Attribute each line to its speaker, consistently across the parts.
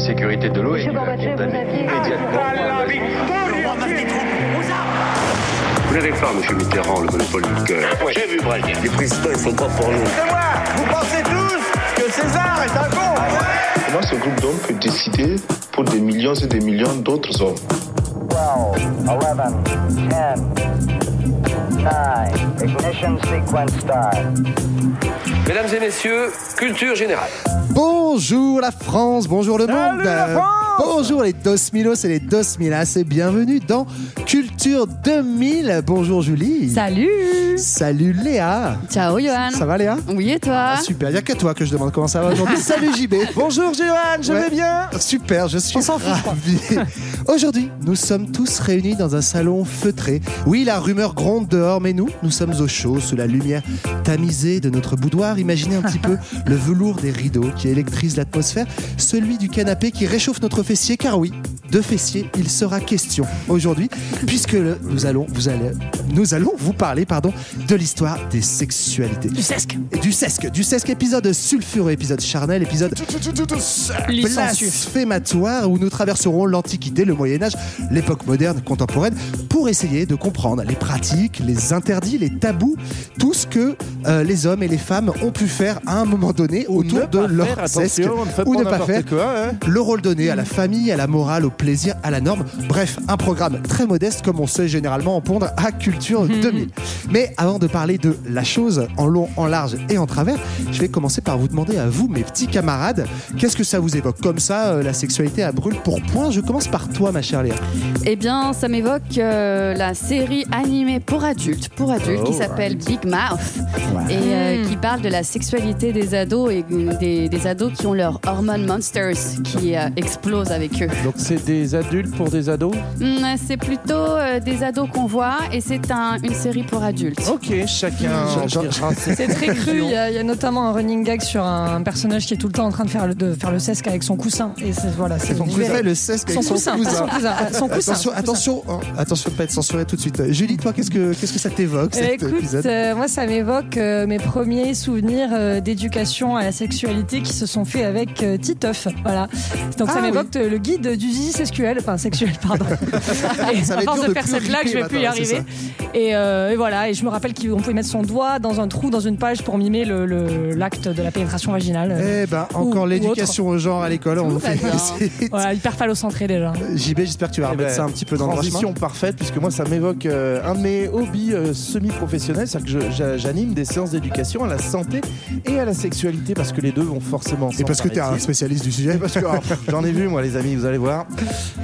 Speaker 1: sécurité de l'eau et
Speaker 2: Monsieur
Speaker 1: il a
Speaker 2: Gorbatchev,
Speaker 1: condamné
Speaker 2: vous aviez-
Speaker 1: immédiatement.
Speaker 3: Vous n'avez pas, monsieur Mitterrand, le monopole du cœur. J'ai vu Brazil. Les présidents, ils sont pas pour nous.
Speaker 4: Vous pensez tous que César est un con
Speaker 5: Comment ce groupe d'hommes peut décider pour des millions et des millions d'autres hommes
Speaker 2: 12, 11, 10,
Speaker 6: Mesdames et messieurs, culture générale.
Speaker 7: Bonjour la France, bonjour le
Speaker 4: Salut
Speaker 7: monde.
Speaker 4: la France
Speaker 7: bonjour les dos milos et les dos milas et bienvenue dans Culture 2000. Bonjour Julie.
Speaker 8: Salut
Speaker 7: Salut Léa.
Speaker 8: Ciao Johan
Speaker 7: Ça va Léa?
Speaker 8: Oui et toi?
Speaker 7: Ah, Super, il n'y a qu'à toi que je demande comment ça va aujourd'hui. Salut JB.
Speaker 4: Bonjour Johan, je
Speaker 7: Ouais.
Speaker 4: vais bien
Speaker 7: Super, je suis ravi. Aujourd'hui, nous sommes tous réunis dans un salon feutré. Oui, la rumeur gronde dehors, mais nous, nous sommes au chaud, sous la lumière tamisée de notre boudoir. Imaginez un petit peu le velours des rideaux qui électrise l'atmosphère, celui du canapé qui réchauffe notre fessier, car oui, de fessier, il sera question aujourd'hui, puisque le- nous allons, vous allez, nous allons vous parler, pardon, de l'histoire des sexualités. Du sesque. Du sesque, du sesque, épisode sulfureux, épisode charnel, épisode blasphématoire où nous traverserons l'Antiquité, le Moyen Âge, l'époque moderne, contemporaine, pour essayer de comprendre les pratiques, les interdits, les tabous, tout ce que euh, les hommes et les femmes ont pu faire à un moment donné autour de leur sesque, ou ne pas faire,
Speaker 4: hein.
Speaker 7: le rôle donné à la famille, à la morale, au plaisir, à la norme. Bref, un programme très modeste comme on sait généralement en pondre à Culture 2000. Mais avant de parler de la chose en long, en large et en travers, je vais commencer par vous demander à vous, mes petits camarades, qu'est-ce que ça vous évoque? Comme ça, euh, la sexualité à brûle pour point. Je commence par toi, ma chère Léa.
Speaker 8: Eh bien, ça m'évoque euh, la série animée pour adultes, pour adultes,
Speaker 7: Oh,
Speaker 8: qui s'appelle Big Mouth et euh, qui parle de la sexualité des ados et des, des ados qui ont leurs hormones monsters qui euh, explosent avec eux.
Speaker 4: Donc c'est des adultes pour des ados?
Speaker 8: Hum, c'est plutôt euh, des ados qu'on voit et c'est un- une série pour adultes.
Speaker 4: Ok, chacun ses
Speaker 9: C'est très cru. Il y, a, il y a notamment un running gag sur un personnage qui est tout le temps en train de faire le, de faire le sesque avec son coussin. Et voilà, c'est
Speaker 7: Son le sesque avec
Speaker 9: Son
Speaker 7: son
Speaker 9: coussin, son cousin, son coussin,
Speaker 7: Attention, attention, hein, attention de pas être censuré tout de suite. Julie, toi, qu'est-ce que qu'est-ce que ça t'évoque
Speaker 9: Eh
Speaker 7: cet
Speaker 9: écoute,
Speaker 7: épisode
Speaker 9: euh, moi ça m'évoque euh, mes premiers souvenirs euh, d'éducation à la sexualité qui se sont faits avec euh, Titeuf. Voilà. Donc
Speaker 7: Ah
Speaker 9: ça
Speaker 7: oui.
Speaker 9: m'évoque euh, le guide du zizi sexuel, enfin sexuel, pardon.
Speaker 7: Ça va être
Speaker 9: force
Speaker 7: dur
Speaker 9: de,
Speaker 7: de
Speaker 9: faire cette blague, je vais plus y arriver. Et, euh, et voilà, et je me rappelle qu'on pouvait mettre son doigt dans un trou dans une page pour mimer le- le- l'acte de la pénétration vaginale.
Speaker 7: Eh ben, encore l'éducation au genre à l'école, on fait.
Speaker 9: Voilà, hyper phallocentré déjà.
Speaker 7: JB, j'espère que tu vas
Speaker 4: Eh
Speaker 7: remettre
Speaker 4: ben,
Speaker 7: ça un petit peu dans.
Speaker 4: Transition parfaite, puisque moi ça m'évoque euh, un de mes hobbies euh, semi-professionnels, c'est-à-dire que j'anime des séances d'éducation à la santé et à la sexualité, parce que les deux vont forcément
Speaker 7: Et parce que tu es un spécialiste du sujet.
Speaker 4: Parce que oh, j'en ai vu, moi, les amis, vous allez voir.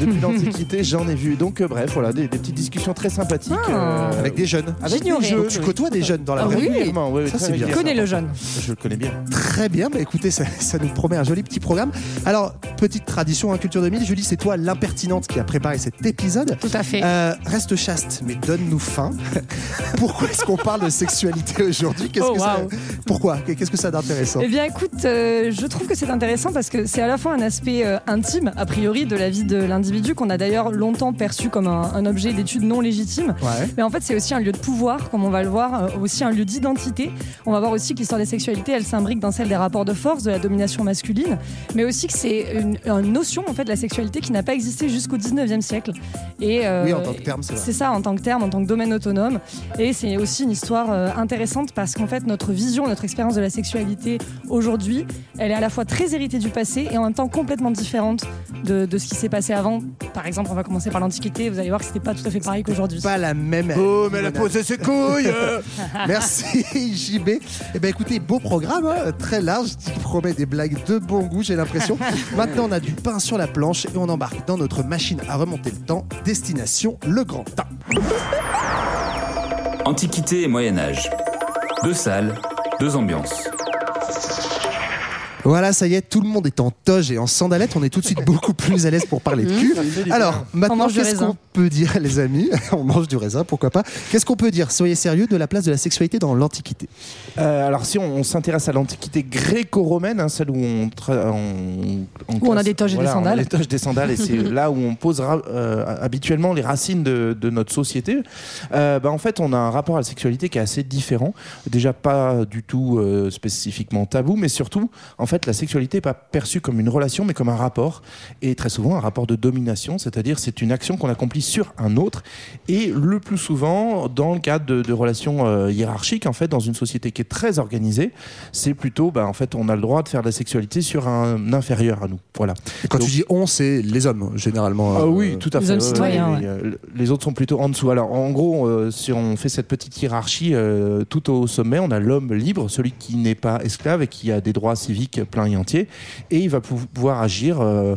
Speaker 4: Depuis l'Antiquité, j'en ai vu. Donc, euh, bref, voilà, des, des petites discussions très sympathiques.
Speaker 9: Ah.
Speaker 4: euh,
Speaker 7: Avec des jeunes.
Speaker 4: avec des
Speaker 9: J'ignorais.
Speaker 4: jeunes.
Speaker 7: Donc, tu côtoies des jeunes dans la
Speaker 9: Ah
Speaker 7: vraie
Speaker 9: oui.
Speaker 7: vie.
Speaker 4: Régulièrement, ouais, ouais,
Speaker 7: Ça,
Speaker 4: très
Speaker 7: c'est bien.
Speaker 4: régulièrement.
Speaker 9: Connais le jeune.
Speaker 4: Je le connais bien.
Speaker 7: Très bien, bah écoutez, ça, ça nous promet un joli petit programme. Alors, petite tradition, hein, Culture 2000, Julie, c'est toi l'impertinente qui a préparé cet épisode.
Speaker 9: Tout à fait.
Speaker 7: Euh, reste chaste, mais donne-nous faim. Pourquoi est-ce qu'on parle de sexualité aujourd'hui? Qu'est-ce
Speaker 9: Oh,
Speaker 7: que ça-
Speaker 9: waouh.
Speaker 7: Pourquoi? Qu'est-ce que ça d'intéressant?
Speaker 9: Eh bien, écoute, euh, je trouve que c'est intéressant parce que c'est à la fois un aspect euh, intime, a priori, de la vie de l'individu, qu'on a d'ailleurs longtemps perçu comme un, un objet d'étude non légitime.
Speaker 7: Ouais.
Speaker 9: Mais en fait, c'est aussi un lieu de pouvoir, comme on va le voir, euh, aussi un lieu d'identité. On va voir aussi que l'histoire des sexualités, elle s'imbrique dans celle des rapports de force, de la domination masculine, mais aussi que c'est une, une notion, en fait, de la sexualité qui n'a pas existé jusqu'au 19e siècle. Et, euh,
Speaker 7: Oui, en tant que terme, c'est
Speaker 9: ça, en tant que terme, en tant que domaine autonome. Et c'est aussi une histoire euh, intéressante parce qu'en fait, notre vision, notre expérience de la sexualité aujourd'hui, elle est à la fois très héritée du passé et en même temps complètement différente de, de ce qui s'est passé avant. Par exemple, on va commencer par l'Antiquité. Vous allez voir que c'était pas tout à fait pareil qu'aujourd'hui.
Speaker 7: Pas la même.
Speaker 4: Oh, mais elle a posé ses couilles.
Speaker 7: Merci JB. Eh ben écoutez, beau programme, hein, très large, qui promet des blagues de bon goût, j'ai l'impression. Maintenant, on a du pain sur la planche et on embarque dans notre machine à remonter le temps. Destination le Grand Temps.
Speaker 10: Antiquité et Moyen Âge. Deux salles, deux ambiances.
Speaker 7: Voilà, ça y est, tout le monde est en toge et en sandalette. On est tout de suite beaucoup plus à l'aise pour parler de cul. Alors, maintenant,
Speaker 9: mange du
Speaker 7: qu'est-ce qu'on peut dire, les amis On mange du raisin, pourquoi pas. Qu'est-ce qu'on peut dire, soyez sérieux, de la place de la sexualité dans l'Antiquité
Speaker 4: Euh, alors, si on, on s'intéresse à l'Antiquité gréco-romaine, hein, celle où on, tra- on,
Speaker 9: Où on a des toges et des
Speaker 4: on a
Speaker 9: sandales.
Speaker 4: des toges, des sandales, et c'est là où on posera euh, habituellement les racines de, de notre société. Euh, bah, en fait, on a un rapport à la sexualité qui est assez différent. Déjà, pas du tout euh, spécifiquement tabou, mais surtout, en fait, fait, la sexualité n'est pas perçue comme une relation, mais comme un rapport, et très souvent un rapport de domination, c'est-à-dire c'est une action qu'on accomplit sur un autre, et le plus souvent dans le cadre de, de relations euh, hiérarchiques, en fait, dans une société qui est très organisée, c'est plutôt, bah, en fait, on a le droit de faire de la sexualité sur un inférieur à nous. Voilà.
Speaker 7: Et quand
Speaker 4: Donc-
Speaker 7: tu dis on, c'est les hommes, généralement.
Speaker 4: Ah
Speaker 7: euh,
Speaker 4: oui, tout à
Speaker 9: les
Speaker 4: fait.
Speaker 9: hommes
Speaker 4: ouais,
Speaker 9: citoyens,
Speaker 4: ouais, euh, Les autres sont plutôt en dessous. Alors, en gros, euh, si on fait cette petite hiérarchie, euh, tout au sommet, on a l'homme libre, celui qui n'est pas esclave et qui a des droits civiques pleins et entiers, et il va pou- pouvoir agir. euh,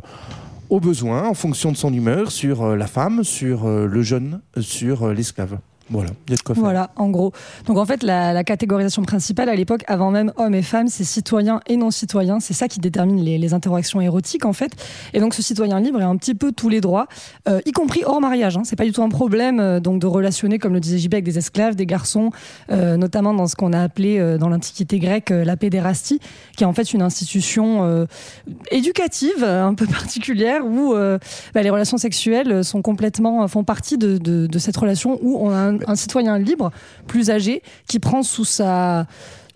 Speaker 4: au besoin, en fonction de son humeur, sur euh, la femme, sur euh, le jeune, sur l'esclave. Voilà.
Speaker 9: Voilà, en gros. Donc en fait, la, catégorisation principale à l'époque, avant même hommes et femmes, c'est citoyens et non citoyens. C'est ça qui détermine les, interactions érotiques en fait. Et donc ce citoyen libre a un petit peu tous les droits, euh, y compris hors mariage. Hein. C'est pas du tout un problème euh, donc de relationner, comme le disait JB, avec des esclaves, des garçons, euh, notamment dans ce qu'on a appelé dans l'Antiquité grecque la pédérastie, qui est en fait une institution éducative un peu particulière où bah, les relations sexuelles sont complètement font partie de, de cette relation où on a un, un citoyen libre plus âgé qui prend sous sa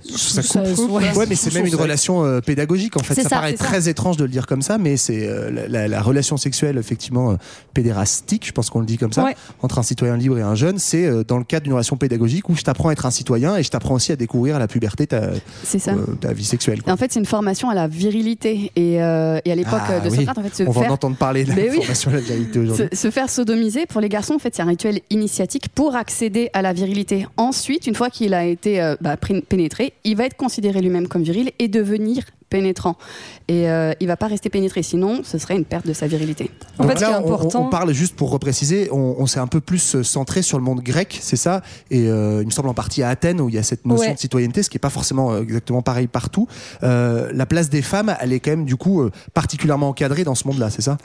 Speaker 7: Sous sa coupe.
Speaker 9: ouais,
Speaker 7: Ouais, mais c'est même une relation euh, pédagogique. En fait, ça,
Speaker 9: ça,
Speaker 7: paraît
Speaker 9: ça.
Speaker 7: très étrange de le dire comme ça, mais c'est euh, la, la- la relation sexuelle, effectivement, euh, pédérastique, je pense qu'on le dit comme ça,
Speaker 9: Ouais.
Speaker 7: entre un citoyen libre et un jeune. C'est euh, dans le cadre d'une relation pédagogique où je t'apprends à être un citoyen et je t'apprends aussi à découvrir à la puberté ta,
Speaker 8: ça.
Speaker 7: euh, ta vie sexuelle.
Speaker 8: Et en fait, c'est une formation à la virilité. Et, euh, et à l'époque
Speaker 7: Ah,
Speaker 8: de
Speaker 7: oui.
Speaker 8: Socrate, en fait, se
Speaker 7: On va en entendre parler de la
Speaker 8: oui.
Speaker 7: formation à la vérité aujourd'hui.
Speaker 8: se, se faire sodomiser, pour les garçons, en fait, c'est un rituel initiatique pour accéder à la virilité. Ensuite, une fois qu'il a été euh, bah, pénétré, il va être considéré lui-même comme viril et devenir pénétrant. Et euh, il va pas rester pénétré, sinon ce serait une perte de sa virilité.
Speaker 9: En
Speaker 7: Donc
Speaker 9: fait, ce qui est
Speaker 7: là, on- on,
Speaker 9: important-
Speaker 7: on parle juste pour repréciser, on, on s'est un peu plus euh, centré sur le monde grec, c'est ça Et euh, il me semble en partie à Athènes où il y a cette notion
Speaker 9: Ouais.
Speaker 7: de citoyenneté, ce qui est pas forcément euh, exactement pareil partout. Euh, la place des femmes, elle est quand même du coup euh, particulièrement encadrée dans ce monde-là, c'est ça?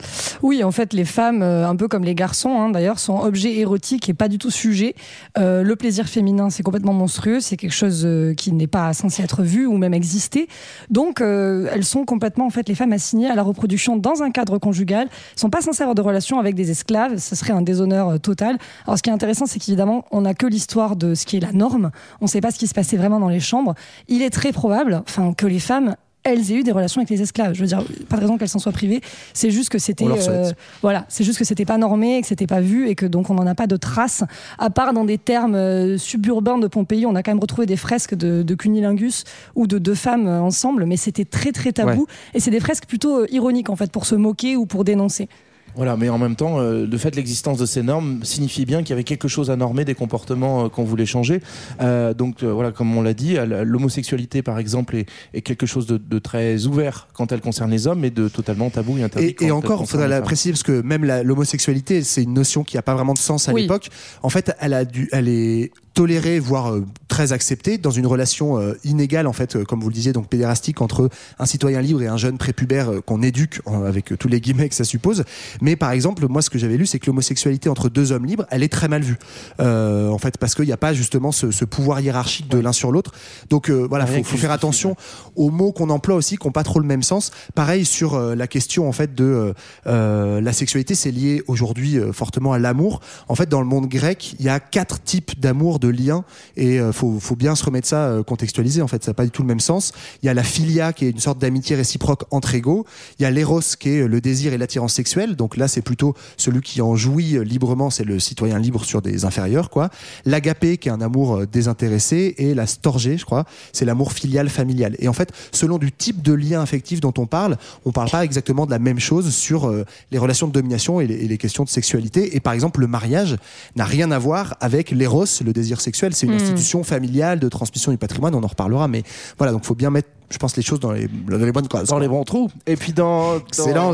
Speaker 9: Oui, en fait, les femmes, un peu comme les garçons, hein, d'ailleurs, sont objets érotiques et pas du tout sujets. Euh, le plaisir féminin, c'est complètement monstrueux, c'est quelque chose qui n'est pas censé être vu ou même exister. Donc, euh, elles sont complètement, en fait, les femmes assignées à la reproduction dans un cadre conjugal, sont pas avoir de relation avec des esclaves, ce serait un déshonneur euh, total. Alors, ce qui est intéressant, c'est qu'évidemment, on n'a que l'histoire de ce qui est la norme, on ne sait pas ce qui se passait vraiment dans les chambres. Il est très probable, enfin, que les femmes elles aient eu des relations avec les esclaves. Je veux dire, pas de raison qu'elles s'en soient privées. C'est juste que c'était,
Speaker 7: souhaite.
Speaker 9: voilà, c'est juste que c'était pas normé, que c'était pas vu et que donc on n'en a pas de traces. À part dans des termes euh, suburbains de Pompéi, on a quand même retrouvé des fresques de, de cunilingus ou de deux femmes euh, ensemble, mais c'était très très tabou. Et c'est des fresques plutôt euh, ironiques en fait pour se moquer ou pour dénoncer.
Speaker 4: Voilà, mais en même temps, euh, le fait de l'existence de ces normes signifie bien qu'il y avait quelque chose à normer des comportements euh, qu'on voulait changer. Euh, donc euh, voilà, comme on l'a dit, l'homosexualité par exemple est, est quelque chose de, de très ouvert quand elle concerne les hommes et de totalement tabou et interdit.
Speaker 7: Et,
Speaker 4: quand
Speaker 7: et
Speaker 4: elle
Speaker 7: encore, il
Speaker 4: les
Speaker 7: la préciser parce que même l'homosexualité, c'est une notion qui n'a pas vraiment de sens à
Speaker 9: Oui.
Speaker 7: l'époque. En fait, elle a dû, elle est tolérée, voire euh, très acceptée dans une relation euh, inégale, en fait, euh, comme vous le disiez, donc pédérastique entre un citoyen libre et un jeune prépubère qu'on éduque, avec tous les guillemets que ça suppose. Mais par exemple, moi, ce que j'avais lu, c'est que l'homosexualité entre deux hommes libres, elle est très mal vue, Euh, en fait, parce qu'il n'y a pas justement ce, ce pouvoir hiérarchique de l'un sur l'autre. Donc euh, voilà,
Speaker 4: Rien
Speaker 7: faut, faire attention aux mots qu'on emploie aussi, qui n'ont pas trop le même sens. Pareil sur euh, la question en fait de la sexualité, c'est lié aujourd'hui fortement à l'amour. En fait, dans le monde grec, il y a quatre types d'amour, de liens, et euh, faut, faut bien se remettre ça euh, contextualisé. En fait, ça n'a pas du tout le même sens. Il y a la philia, qui est une sorte d'amitié réciproque entre égaux. Il y a l'éros, qui est euh, le désir et l'attirance sexuelle. Donc là, c'est plutôt celui qui en jouit librement, c'est le citoyen libre sur des inférieurs, quoi. L'agapé, qui est un amour désintéressé, et la storgé, je crois, c'est l'amour filial familial. Et en fait, selon du type de lien affectif dont on parle, on parle pas exactement de la même chose sur les relations de domination et les, et les questions de sexualité. Et par exemple, le mariage n'a rien à voir avec l'éros, le désir sexuel. C'est une
Speaker 9: Hmm.
Speaker 7: institution familiale de transmission du patrimoine. On en reparlera, mais voilà. Donc, faut bien mettre, je pense, les choses dans les, dans les bonnes cases.
Speaker 4: dans les bons trous. Et puis dans, dans-
Speaker 7: Excellent,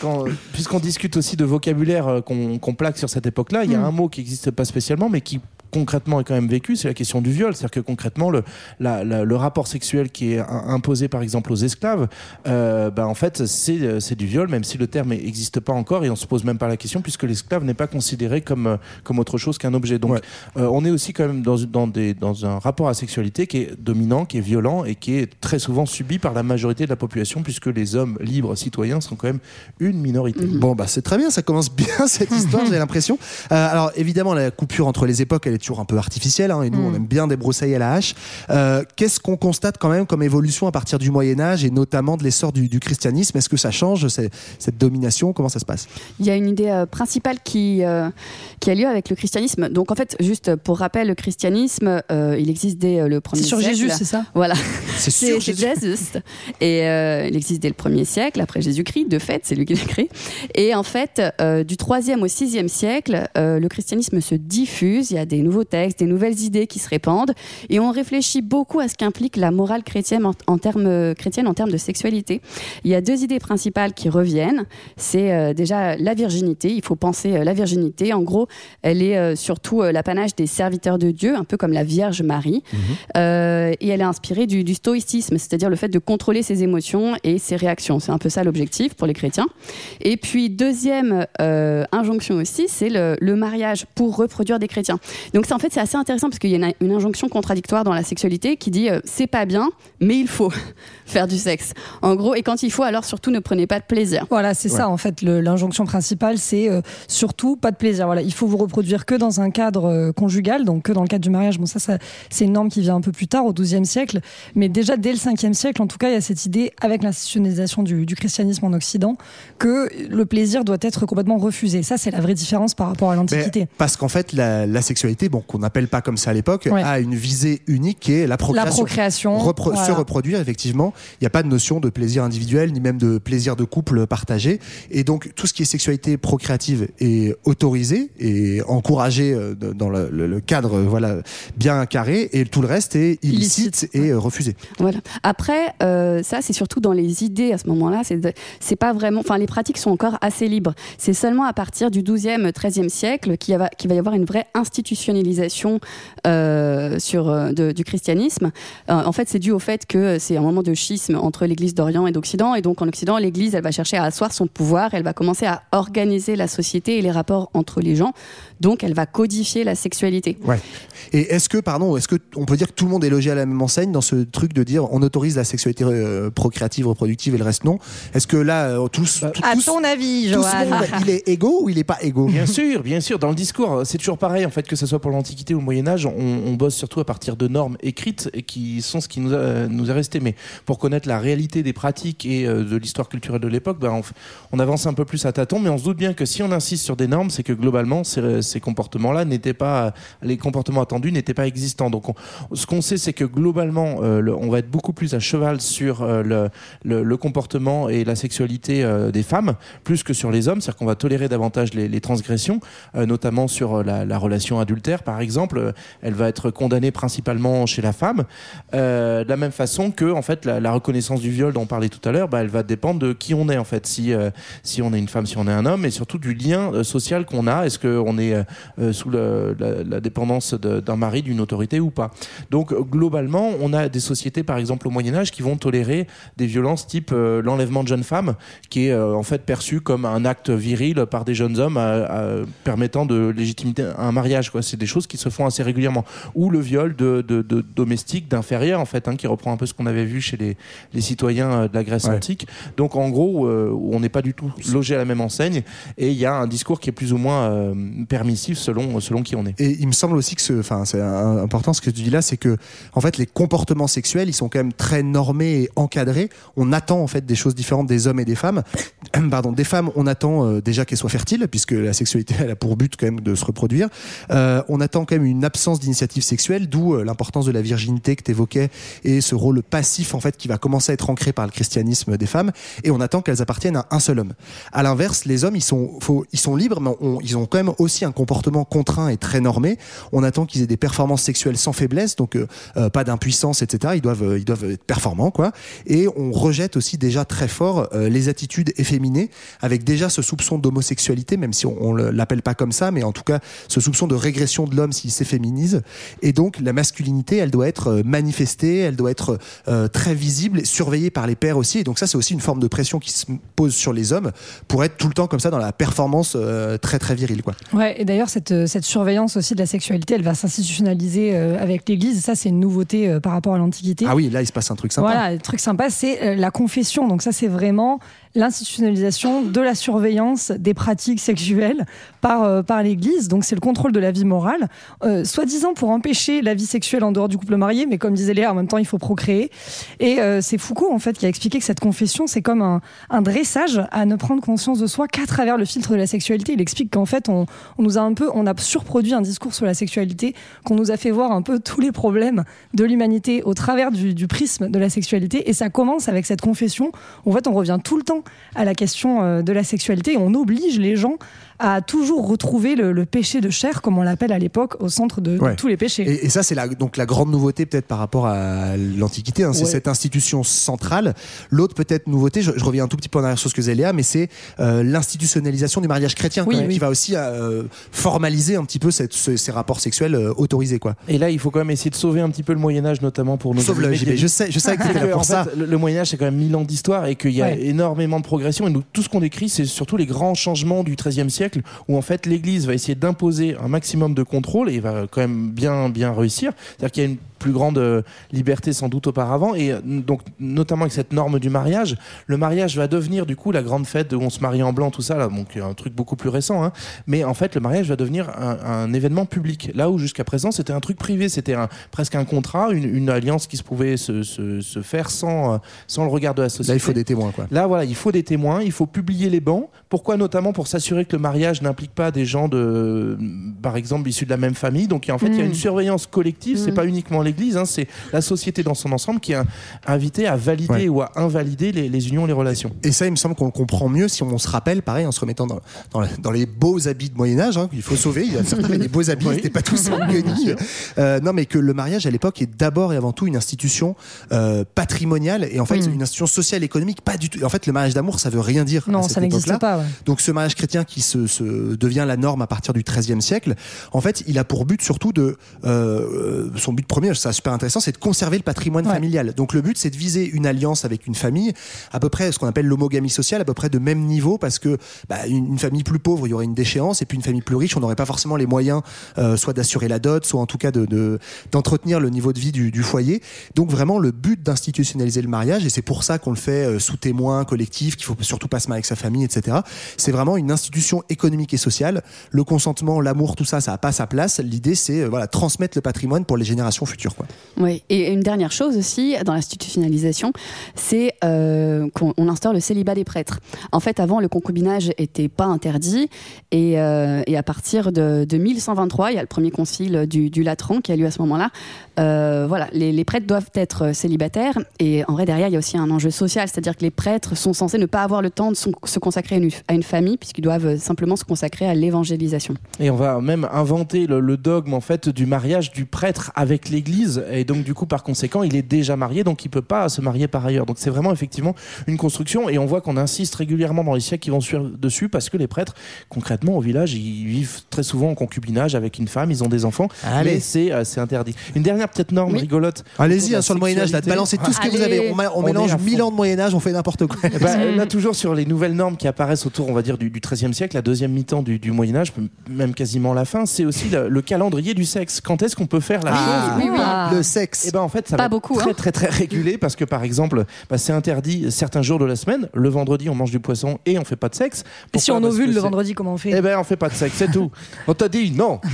Speaker 4: quand- puisqu'on discute aussi de vocabulaire euh, qu'on qu'on plaque sur cette époque-là, il y a
Speaker 9: Mm.
Speaker 4: un mot qui n'existe pas spécialement, mais qui concrètement est quand même vécu, c'est la question du viol. C'est-à-dire que concrètement, le, la- la- le rapport sexuel qui est imposé par exemple aux esclaves, euh, bah, en fait, c'est euh, c'est du viol, même si le terme n'existe pas encore et on se pose même pas la question puisque l'esclave n'est pas considéré comme, euh, comme autre chose qu'un objet. Donc,
Speaker 7: Ouais.
Speaker 4: euh, on est aussi quand même dans, dans, des, dans un rapport à la sexualité qui est dominant, qui est violent et qui est très souvent subi par la majorité de la population puisque les hommes libres citoyens sont quand même une minorité.
Speaker 7: Bon, bah c'est très bien, ça commence bien cette histoire, j'ai l'impression. Euh, alors évidemment, la coupure entre les époques, elle est toujours un peu artificiel, hein, et nous,
Speaker 9: Mm.
Speaker 7: on aime bien débroussailler à la hache. Euh, Qu'est-ce qu'on constate quand même comme évolution à partir du Moyen Âge et notamment de l'essor du, du christianisme? Est-ce que ça change cette domination? Comment ça se passe?
Speaker 8: Il y a une idée euh, principale qui, euh, qui a lieu avec le christianisme. Donc en fait, juste pour rappel, le christianisme, euh, il existe dès euh, le premier
Speaker 9: C'est sur
Speaker 8: siècle.
Speaker 9: Jésus, c'est ça?
Speaker 8: Voilà.
Speaker 7: C'est
Speaker 8: c'est
Speaker 7: Jésus.
Speaker 8: Jésus. Et euh, il existe dès le premier siècle, après Jésus-Christ, de fait, c'est lui qui l'a créé. Et en fait, euh, du 3e au 6e siècle, euh, le christianisme se diffuse, il y a des nouveaux textes, des nouvelles idées qui se répandent, et on réfléchit beaucoup à ce qu'implique la morale chrétienne en, en termes, euh, chrétienne en termes de sexualité. Il y a deux idées principales qui reviennent. C'est euh, déjà la virginité, il faut penser euh, la virginité. En gros, elle est euh, surtout l'apanage des serviteurs de Dieu, un peu comme la Vierge Marie. Euh, et elle est inspirée du, du stoïcisme, c'est-à-dire le fait de contrôler ses émotions et ses réactions. C'est un peu ça l'objectif pour les chrétiens. Et puis, deuxième injonction aussi, c'est le, le mariage pour reproduire des chrétiens. Donc, c'est en fait, c'est assez intéressant parce qu'il y a une, une injonction contradictoire dans la sexualité qui dit euh, c'est pas bien, mais il faut faire du sexe. En gros, et quand il faut, alors surtout ne prenez pas de plaisir.
Speaker 9: Voilà, c'est ça en fait. L'injonction principale, c'est euh, surtout pas de plaisir. Voilà, il faut vous reproduire que dans un cadre euh, conjugal, donc que dans le cadre du mariage. Bon, ça, ça c'est une norme qui vient un peu plus tard, au XIIe siècle, mais déjà dès le 5e siècle, en tout cas, il y a cette idée avec l'institutionnalisation du, du christianisme en Occident que le plaisir doit être complètement refusé. Ça, c'est la vraie différence par rapport à l'Antiquité.
Speaker 7: Parce qu'en fait, la, la sexualité, bon, qu'on n'appelle pas comme ça à l'époque,
Speaker 9: Ouais.
Speaker 7: a une visée unique qui est la
Speaker 9: La
Speaker 7: procréation.
Speaker 9: procréation,
Speaker 7: Repro-
Speaker 9: voilà.
Speaker 7: Se reproduire, effectivement. Il n'y a pas de notion de plaisir individuel, ni même de plaisir de couple partagé. Et donc, tout ce qui est sexualité procréative est autorisé et encouragé euh, dans le, le- le cadre voilà, bien carré, et tout le reste est illicite, et euh, refusé.
Speaker 8: Voilà. Après, euh, ça, c'est surtout dans les idées à ce moment-là. C'est pas vraiment. Enfin, les pratiques sont encore assez libres. C'est seulement à partir du 12e, 13e siècle qu'il va, qu'il va y avoir une vraie institutionnalisation euh, sur, euh, du christianisme. Euh, en fait, c'est dû au fait que c'est un moment de schisme entre l'Église d'Orient et d'Occident. Et donc, en Occident, l'Église, elle va chercher à asseoir son pouvoir. Elle va commencer à organiser la société et les rapports entre les gens. Donc, elle va codifier la sexualité.
Speaker 7: Ouais. Et est-ce que, pardon, est-ce que on peut dire que tout le monde est logé à la même enseigne dans ce truc de dire on autorise la sexualité euh, procréative, reproductive et le reste non? Est-ce que là, euh, tous,
Speaker 4: Bah,
Speaker 7: tous,
Speaker 9: À
Speaker 7: tous-
Speaker 9: ton avis,
Speaker 7: tout ce
Speaker 9: Johan
Speaker 7: monde, il est égaux ou il est pas égaux
Speaker 4: Bien sûr, bien sûr. Dans le discours, c'est toujours pareil, en fait, que ce soit pour l'Antiquité ou le Moyen-Âge, on, on bosse surtout à partir de normes écrites et qui sont ce qui nous a, nous est resté. Mais pour connaître la réalité des pratiques et euh, de l'histoire culturelle de l'époque, ben, on, on avance un peu plus à tâtons, mais on se doute bien que si on insiste sur des normes, c'est que globalement, ces, ces comportements-là n'étaient pas, les comportements attendus n'étaient pas existants. Donc, on- ce qu'on sait, c'est que globalement, euh, on va être beaucoup plus à cheval sur euh, le, comportement et la sexualité euh, des femmes, plus que sur les hommes. C'est-à-dire qu'on va tolérer davantage les, transgressions, notamment sur la, la relation adultère, par exemple. Elle va être condamnée principalement chez la femme, de la même façon que, en fait, la, reconnaissance du viol dont on parlait tout à l'heure, bah, elle va dépendre de qui on est, en fait. Si, si on est une femme, si on est un homme, et surtout du lien social qu'on a. Est-ce qu'on est euh, sous la, la dépendance d'un mari, d'une autorité ou pas Donc, globalement, on a des sociétés, par exemple, au Moyen-Âge, qui vont tolérer des violences type euh, l'enlèvement de jeunes femmes, qui est euh, en fait perçu comme un acte viril par des jeunes hommes à- à- permettant de légitimité un mariage. Quoi. C'est des choses qui se font assez régulièrement. Ou le viol de, de, de domestiques d'inférieurs, en fait, hein, qui reprend un peu ce qu'on avait vu chez les, les citoyens de la Grèce
Speaker 7: Ouais.
Speaker 4: antique. Donc, en gros, on n'est pas du tout logé à la même enseigne, et il y a un discours qui est plus ou moins euh, selon, selon qui on est.
Speaker 7: Et il me semble aussi que ce, enfin, c'est important ce que tu dis là, c'est que en fait les comportements sexuels, ils sont quand même très normés et encadrés. On attend en fait des choses différentes des hommes et des femmes. Pardon, des femmes, on attend euh, déjà qu'elles soient fertiles, puisque la sexualité elle a pour but quand même de se reproduire. Euh, on attend quand même une absence d'initiative sexuelle, d'où euh, l'importance de la virginité que tu évoquais et ce rôle passif en fait qui va commencer à être ancré par le christianisme des femmes. Et on attend qu'elles appartiennent à un seul homme. À l'inverse, les hommes, ils sont, ils sont libres, mais ils ont quand même aussi un comportement contraint et très normé. On attend qu'ils aient des performances sexuelles sans faiblesse, donc euh, euh, pas d'impuissance, etc. Ils doivent, euh, ils doivent être performants, quoi. Et on rejette aussi déjà très fort les attitudes efféminées, avec déjà ce soupçon d'homosexualité, même si on, le- l'appelle pas comme ça, mais en tout cas ce soupçon de régression de l'homme s'il s'efféminise. Et donc la masculinité, elle doit être manifestée, elle doit être très visible, surveillée par les pairs aussi. Et donc ça, c'est aussi une forme de pression qui se pose sur les hommes pour être tout le temps comme ça dans la performance très très virile, quoi.
Speaker 9: Ouais, et d'ailleurs, cette, euh, cette surveillance aussi de la sexualité, elle va s'institutionnaliser euh, avec l'Église. Ça, c'est une nouveauté euh, par rapport à l'Antiquité.
Speaker 7: Ah oui, là, il se passe un truc sympa.
Speaker 9: Voilà, le truc sympa, c'est la confession. Donc ça, c'est vraiment l'institutionnalisation de la surveillance des pratiques sexuelles par, euh, par l'Église. Donc c'est le contrôle de la vie morale, euh, soi-disant pour empêcher la vie sexuelle en dehors du couple marié, mais comme disait Léa, en même temps il faut procréer. Et euh, c'est Foucault en fait qui a expliqué que cette confession c'est comme un, un dressage à ne prendre conscience de soi qu'à travers le filtre de la sexualité. Il explique qu'en fait on, nous a un peu, on a surproduit un discours sur la sexualité, qu'on nous a fait voir un peu tous les problèmes de l'humanité au travers du prisme de la sexualité. Et ça commence avec cette confession. En fait, on revient tout le temps à la question euh, de la sexualité on oblige les gens à toujours retrouver le, le péché de chair, comme on l'appelle à l'époque, au centre de, tous les péchés.
Speaker 7: Et, et ça, c'est la, donc la grande nouveauté peut-être par rapport à l'Antiquité. hein, c'est
Speaker 9: Ouais.
Speaker 7: cette institution centrale. L'autre peut-être nouveauté, je, je reviens un tout petit peu en arrière sur ce que Léa, mais c'est euh, l'institutionnalisation du mariage chrétien
Speaker 9: Oui,
Speaker 7: qui
Speaker 9: oui.
Speaker 7: va aussi euh, formaliser un petit peu cette- ce- ces rapports sexuels euh, autorisés. Quoi.
Speaker 4: Et là, il faut quand même essayer de sauver un petit peu le Moyen-Âge, notamment pour amis
Speaker 7: JB.
Speaker 4: médiévistes.
Speaker 7: Je sais, je sais que là pour
Speaker 4: en
Speaker 7: ça.
Speaker 4: fait, le, le Moyen Âge, c'est quand même mille ans d'histoire et qu'il y a
Speaker 9: Ouais.
Speaker 4: énormément de progression. Et tout ce qu'on décrit, c'est surtout les grands changements du XIIIe siècle, où en fait l'Église va essayer d'imposer un maximum de contrôle et va quand même bien bien réussir. C'est-à-dire qu'il y a une plus grande euh, liberté sans doute auparavant et euh, donc notamment avec cette norme du mariage, le mariage va devenir du coup la grande fête où on se marie en blanc tout ça là, donc un truc beaucoup plus récent. hein. Mais en fait, le mariage va devenir un, un événement public. Là où jusqu'à présent c'était un truc privé, c'était un, presque un contrat, une, une alliance qui se pouvait se, se, se faire sans euh, sans le regard de la société.
Speaker 7: Là, il faut des témoins. Quoi.
Speaker 4: Là, voilà, il faut des témoins, il faut publier les bancs. Pourquoi? Notamment pour s'assurer que le mariage n'implique pas des gens de, par exemple, issus de la même famille. Donc, en fait, il y a une surveillance collective. C'est
Speaker 9: Mm.
Speaker 4: pas uniquement l'Église, hein, c'est la société dans son ensemble qui est invitée à valider
Speaker 7: Ouais.
Speaker 4: ou à invalider les, les unions, les relations.
Speaker 7: Et ça, il me semble qu'on le comprend mieux si on se rappelle, pareil, en se remettant dans, dans, la- dans les beaux habits de Moyen-Âge, hein, qu'il faut sauver. Il y a certains qui avaient des beaux habits,
Speaker 4: Oui.
Speaker 7: c'était pas tous en guenilles. Euh, non, mais que le mariage à l'époque est d'abord et avant tout une institution euh, patrimoniale et en fait
Speaker 9: Mm.
Speaker 7: une institution sociale, économique, pas du tout. En fait, le mariage d'amour, ça veut rien dire.
Speaker 9: non,
Speaker 7: à cette
Speaker 9: ça n'existe
Speaker 7: époque-là.
Speaker 9: pas. ouais.
Speaker 7: Donc ce mariage chrétien qui se, se devient la norme à partir du XIIIe siècle, en fait, il a pour but surtout de euh, son but premier, c'est super intéressant, c'est de conserver le patrimoine
Speaker 9: Ouais.
Speaker 7: familial. Donc le but, c'est de viser une alliance avec une famille à peu près ce qu'on appelle l'homogamie sociale, à peu près de même niveau, parce que bah, une, famille plus pauvre, il y aurait une déchéance, et puis une famille plus riche, on n'aurait pas forcément les moyens, euh, soit d'assurer la dot, soit en tout cas de de- d'entretenir le niveau de vie du, du foyer. Donc vraiment le but d'institutionnaliser le mariage, et c'est pour ça qu'on le fait euh, sous témoin collectif, qu'il faut surtout pas se marier avec sa famille, etc. C'est vraiment une institution économique et sociale. Le consentement, l'amour, tout ça, ça n'a pas sa place. L'idée, c'est euh, voilà transmettre le patrimoine pour les générations futures. Quoi.
Speaker 8: Oui, et une dernière chose aussi dans l'institutionnalisation, c'est euh, qu'on on instaure le célibat des prêtres. En fait, avant, le concubinage était pas interdit, et, euh, et à partir de, de 1123, il y a le premier concile du, du Latran qui a lieu à ce moment-là. Euh, voilà, les, les prêtres doivent être célibataires, et en vrai derrière, il y a aussi un enjeu social, c'est-à-dire que les prêtres sont censés ne pas avoir le temps de son- se consacrer à une, à une famille, puisqu'ils doivent simplement se consacrer à l'évangélisation.
Speaker 4: Et on va même inventer le, le dogme en fait du mariage du prêtre avec l'Église. Et donc du coup, par conséquent, il est déjà marié, donc il peut pas se marier par ailleurs. Donc c'est vraiment effectivement une construction. Et on voit qu'on insiste régulièrement dans les siècles qui vont suivre dessus parce que les prêtres, concrètement au village, ils vivent très souvent en concubinage avec une femme, ils ont des enfants.
Speaker 7: Allez.
Speaker 4: Mais c'est euh, c'est interdit. Une dernière peut-être norme
Speaker 8: Oui.
Speaker 4: rigolote.
Speaker 7: Allez-y hein, sur le Moyen-Âge, là, balancez tout ce que vous avez. On, mélange
Speaker 4: à fond.
Speaker 7: 1000 ans de Moyen-Âge, on fait n'importe quoi.
Speaker 4: Ben, là, toujours sur les nouvelles normes qui apparaissent autour, on va dire, du, du XIIIe siècle, la deuxième mi-temps du, du Moyen Âge, même quasiment la fin, c'est aussi le, le calendrier du sexe. Quand est-ce qu'on peut faire la chose?
Speaker 8: Oui, oui.
Speaker 9: Ah.
Speaker 7: Le sexe.
Speaker 4: Eh ben en fait, ça
Speaker 8: Pas
Speaker 4: va être
Speaker 8: beaucoup,
Speaker 4: très,
Speaker 8: hein.
Speaker 4: très très régulé parce que par exemple, bah, c'est interdit certains jours de la semaine. Le vendredi, on mange du poisson et on fait pas de sexe.
Speaker 9: Et si
Speaker 4: Pourquoi
Speaker 9: on ovule le vendredi, comment on fait
Speaker 4: eh ben, on fait pas de sexe, c'est tout. On t'a dit non.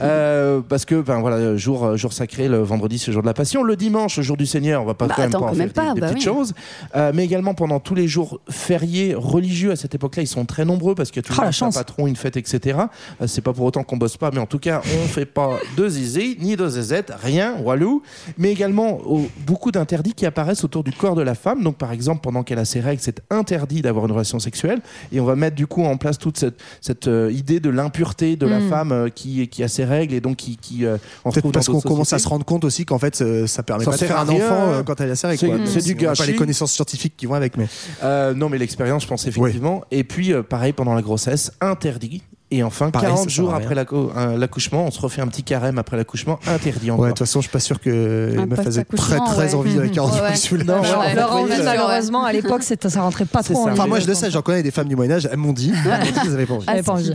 Speaker 4: Euh, parce que, ben voilà, jour, jour sacré, le vendredi, c'est le jour de la passion. Le dimanche, le jour du Seigneur, on va pas
Speaker 8: Bah,
Speaker 4: quand même
Speaker 8: attends,
Speaker 4: pas en
Speaker 8: quand
Speaker 4: faire
Speaker 8: même pas,
Speaker 4: des, des
Speaker 8: bah
Speaker 4: petites
Speaker 8: oui.
Speaker 4: choses. Euh, mais également pendant tous les jours fériés religieux à cette époque-là, ils sont très nombreux parce qu'il y a toujours un patron, une fête, etc. Euh, c'est pas pour autant qu'on bosse pas, mais en tout cas, on fait pas de zizi, ni de zézette, rien, walou. Mais également, au- beaucoup d'interdits qui apparaissent autour du corps de la femme. Donc, par exemple, pendant qu'elle a ses règles, c'est interdit d'avoir une relation sexuelle. Et on va mettre du coup en place toute cette, cette euh, idée de l'impureté de la
Speaker 9: Mm.
Speaker 4: femme euh, qui, qui a ses règles et donc qui, qui euh, on
Speaker 7: Peut-être parce
Speaker 4: dans
Speaker 7: qu'on commence à se rendre compte aussi qu'en fait euh, ça permet
Speaker 4: Ça
Speaker 7: pas de faire un enfant quand elle a ses règles.
Speaker 4: C'est-
Speaker 7: quoi.
Speaker 4: c'est du
Speaker 7: On n'a pas
Speaker 4: gâchis.
Speaker 7: les connaissances scientifiques qui vont avec, mais
Speaker 4: Euh, non, mais l'expérience, je pense effectivement. Et puis, euh, pareil, pendant la grossesse, interdit. Et enfin,
Speaker 7: Pareil,
Speaker 4: 40
Speaker 7: ça sert
Speaker 4: jours après l'acco- l'accouchement, on se refait un petit carême après l'accouchement, interdit encore.
Speaker 7: Ouais, de toute façon, je suis pas sûr que les meufs avaient très très
Speaker 8: ouais.
Speaker 7: envie avec 40
Speaker 8: Ouais,
Speaker 7: jours sous la
Speaker 9: malheureusement, à l'époque, ça rentrait pas trop en.
Speaker 7: Enfin, moi, je le sais, j'en connais des femmes du Moyen-Âge, elles m'ont dit. Elles m'ont dit qu'elles avaient pas envie.
Speaker 9: J'avais pas envie.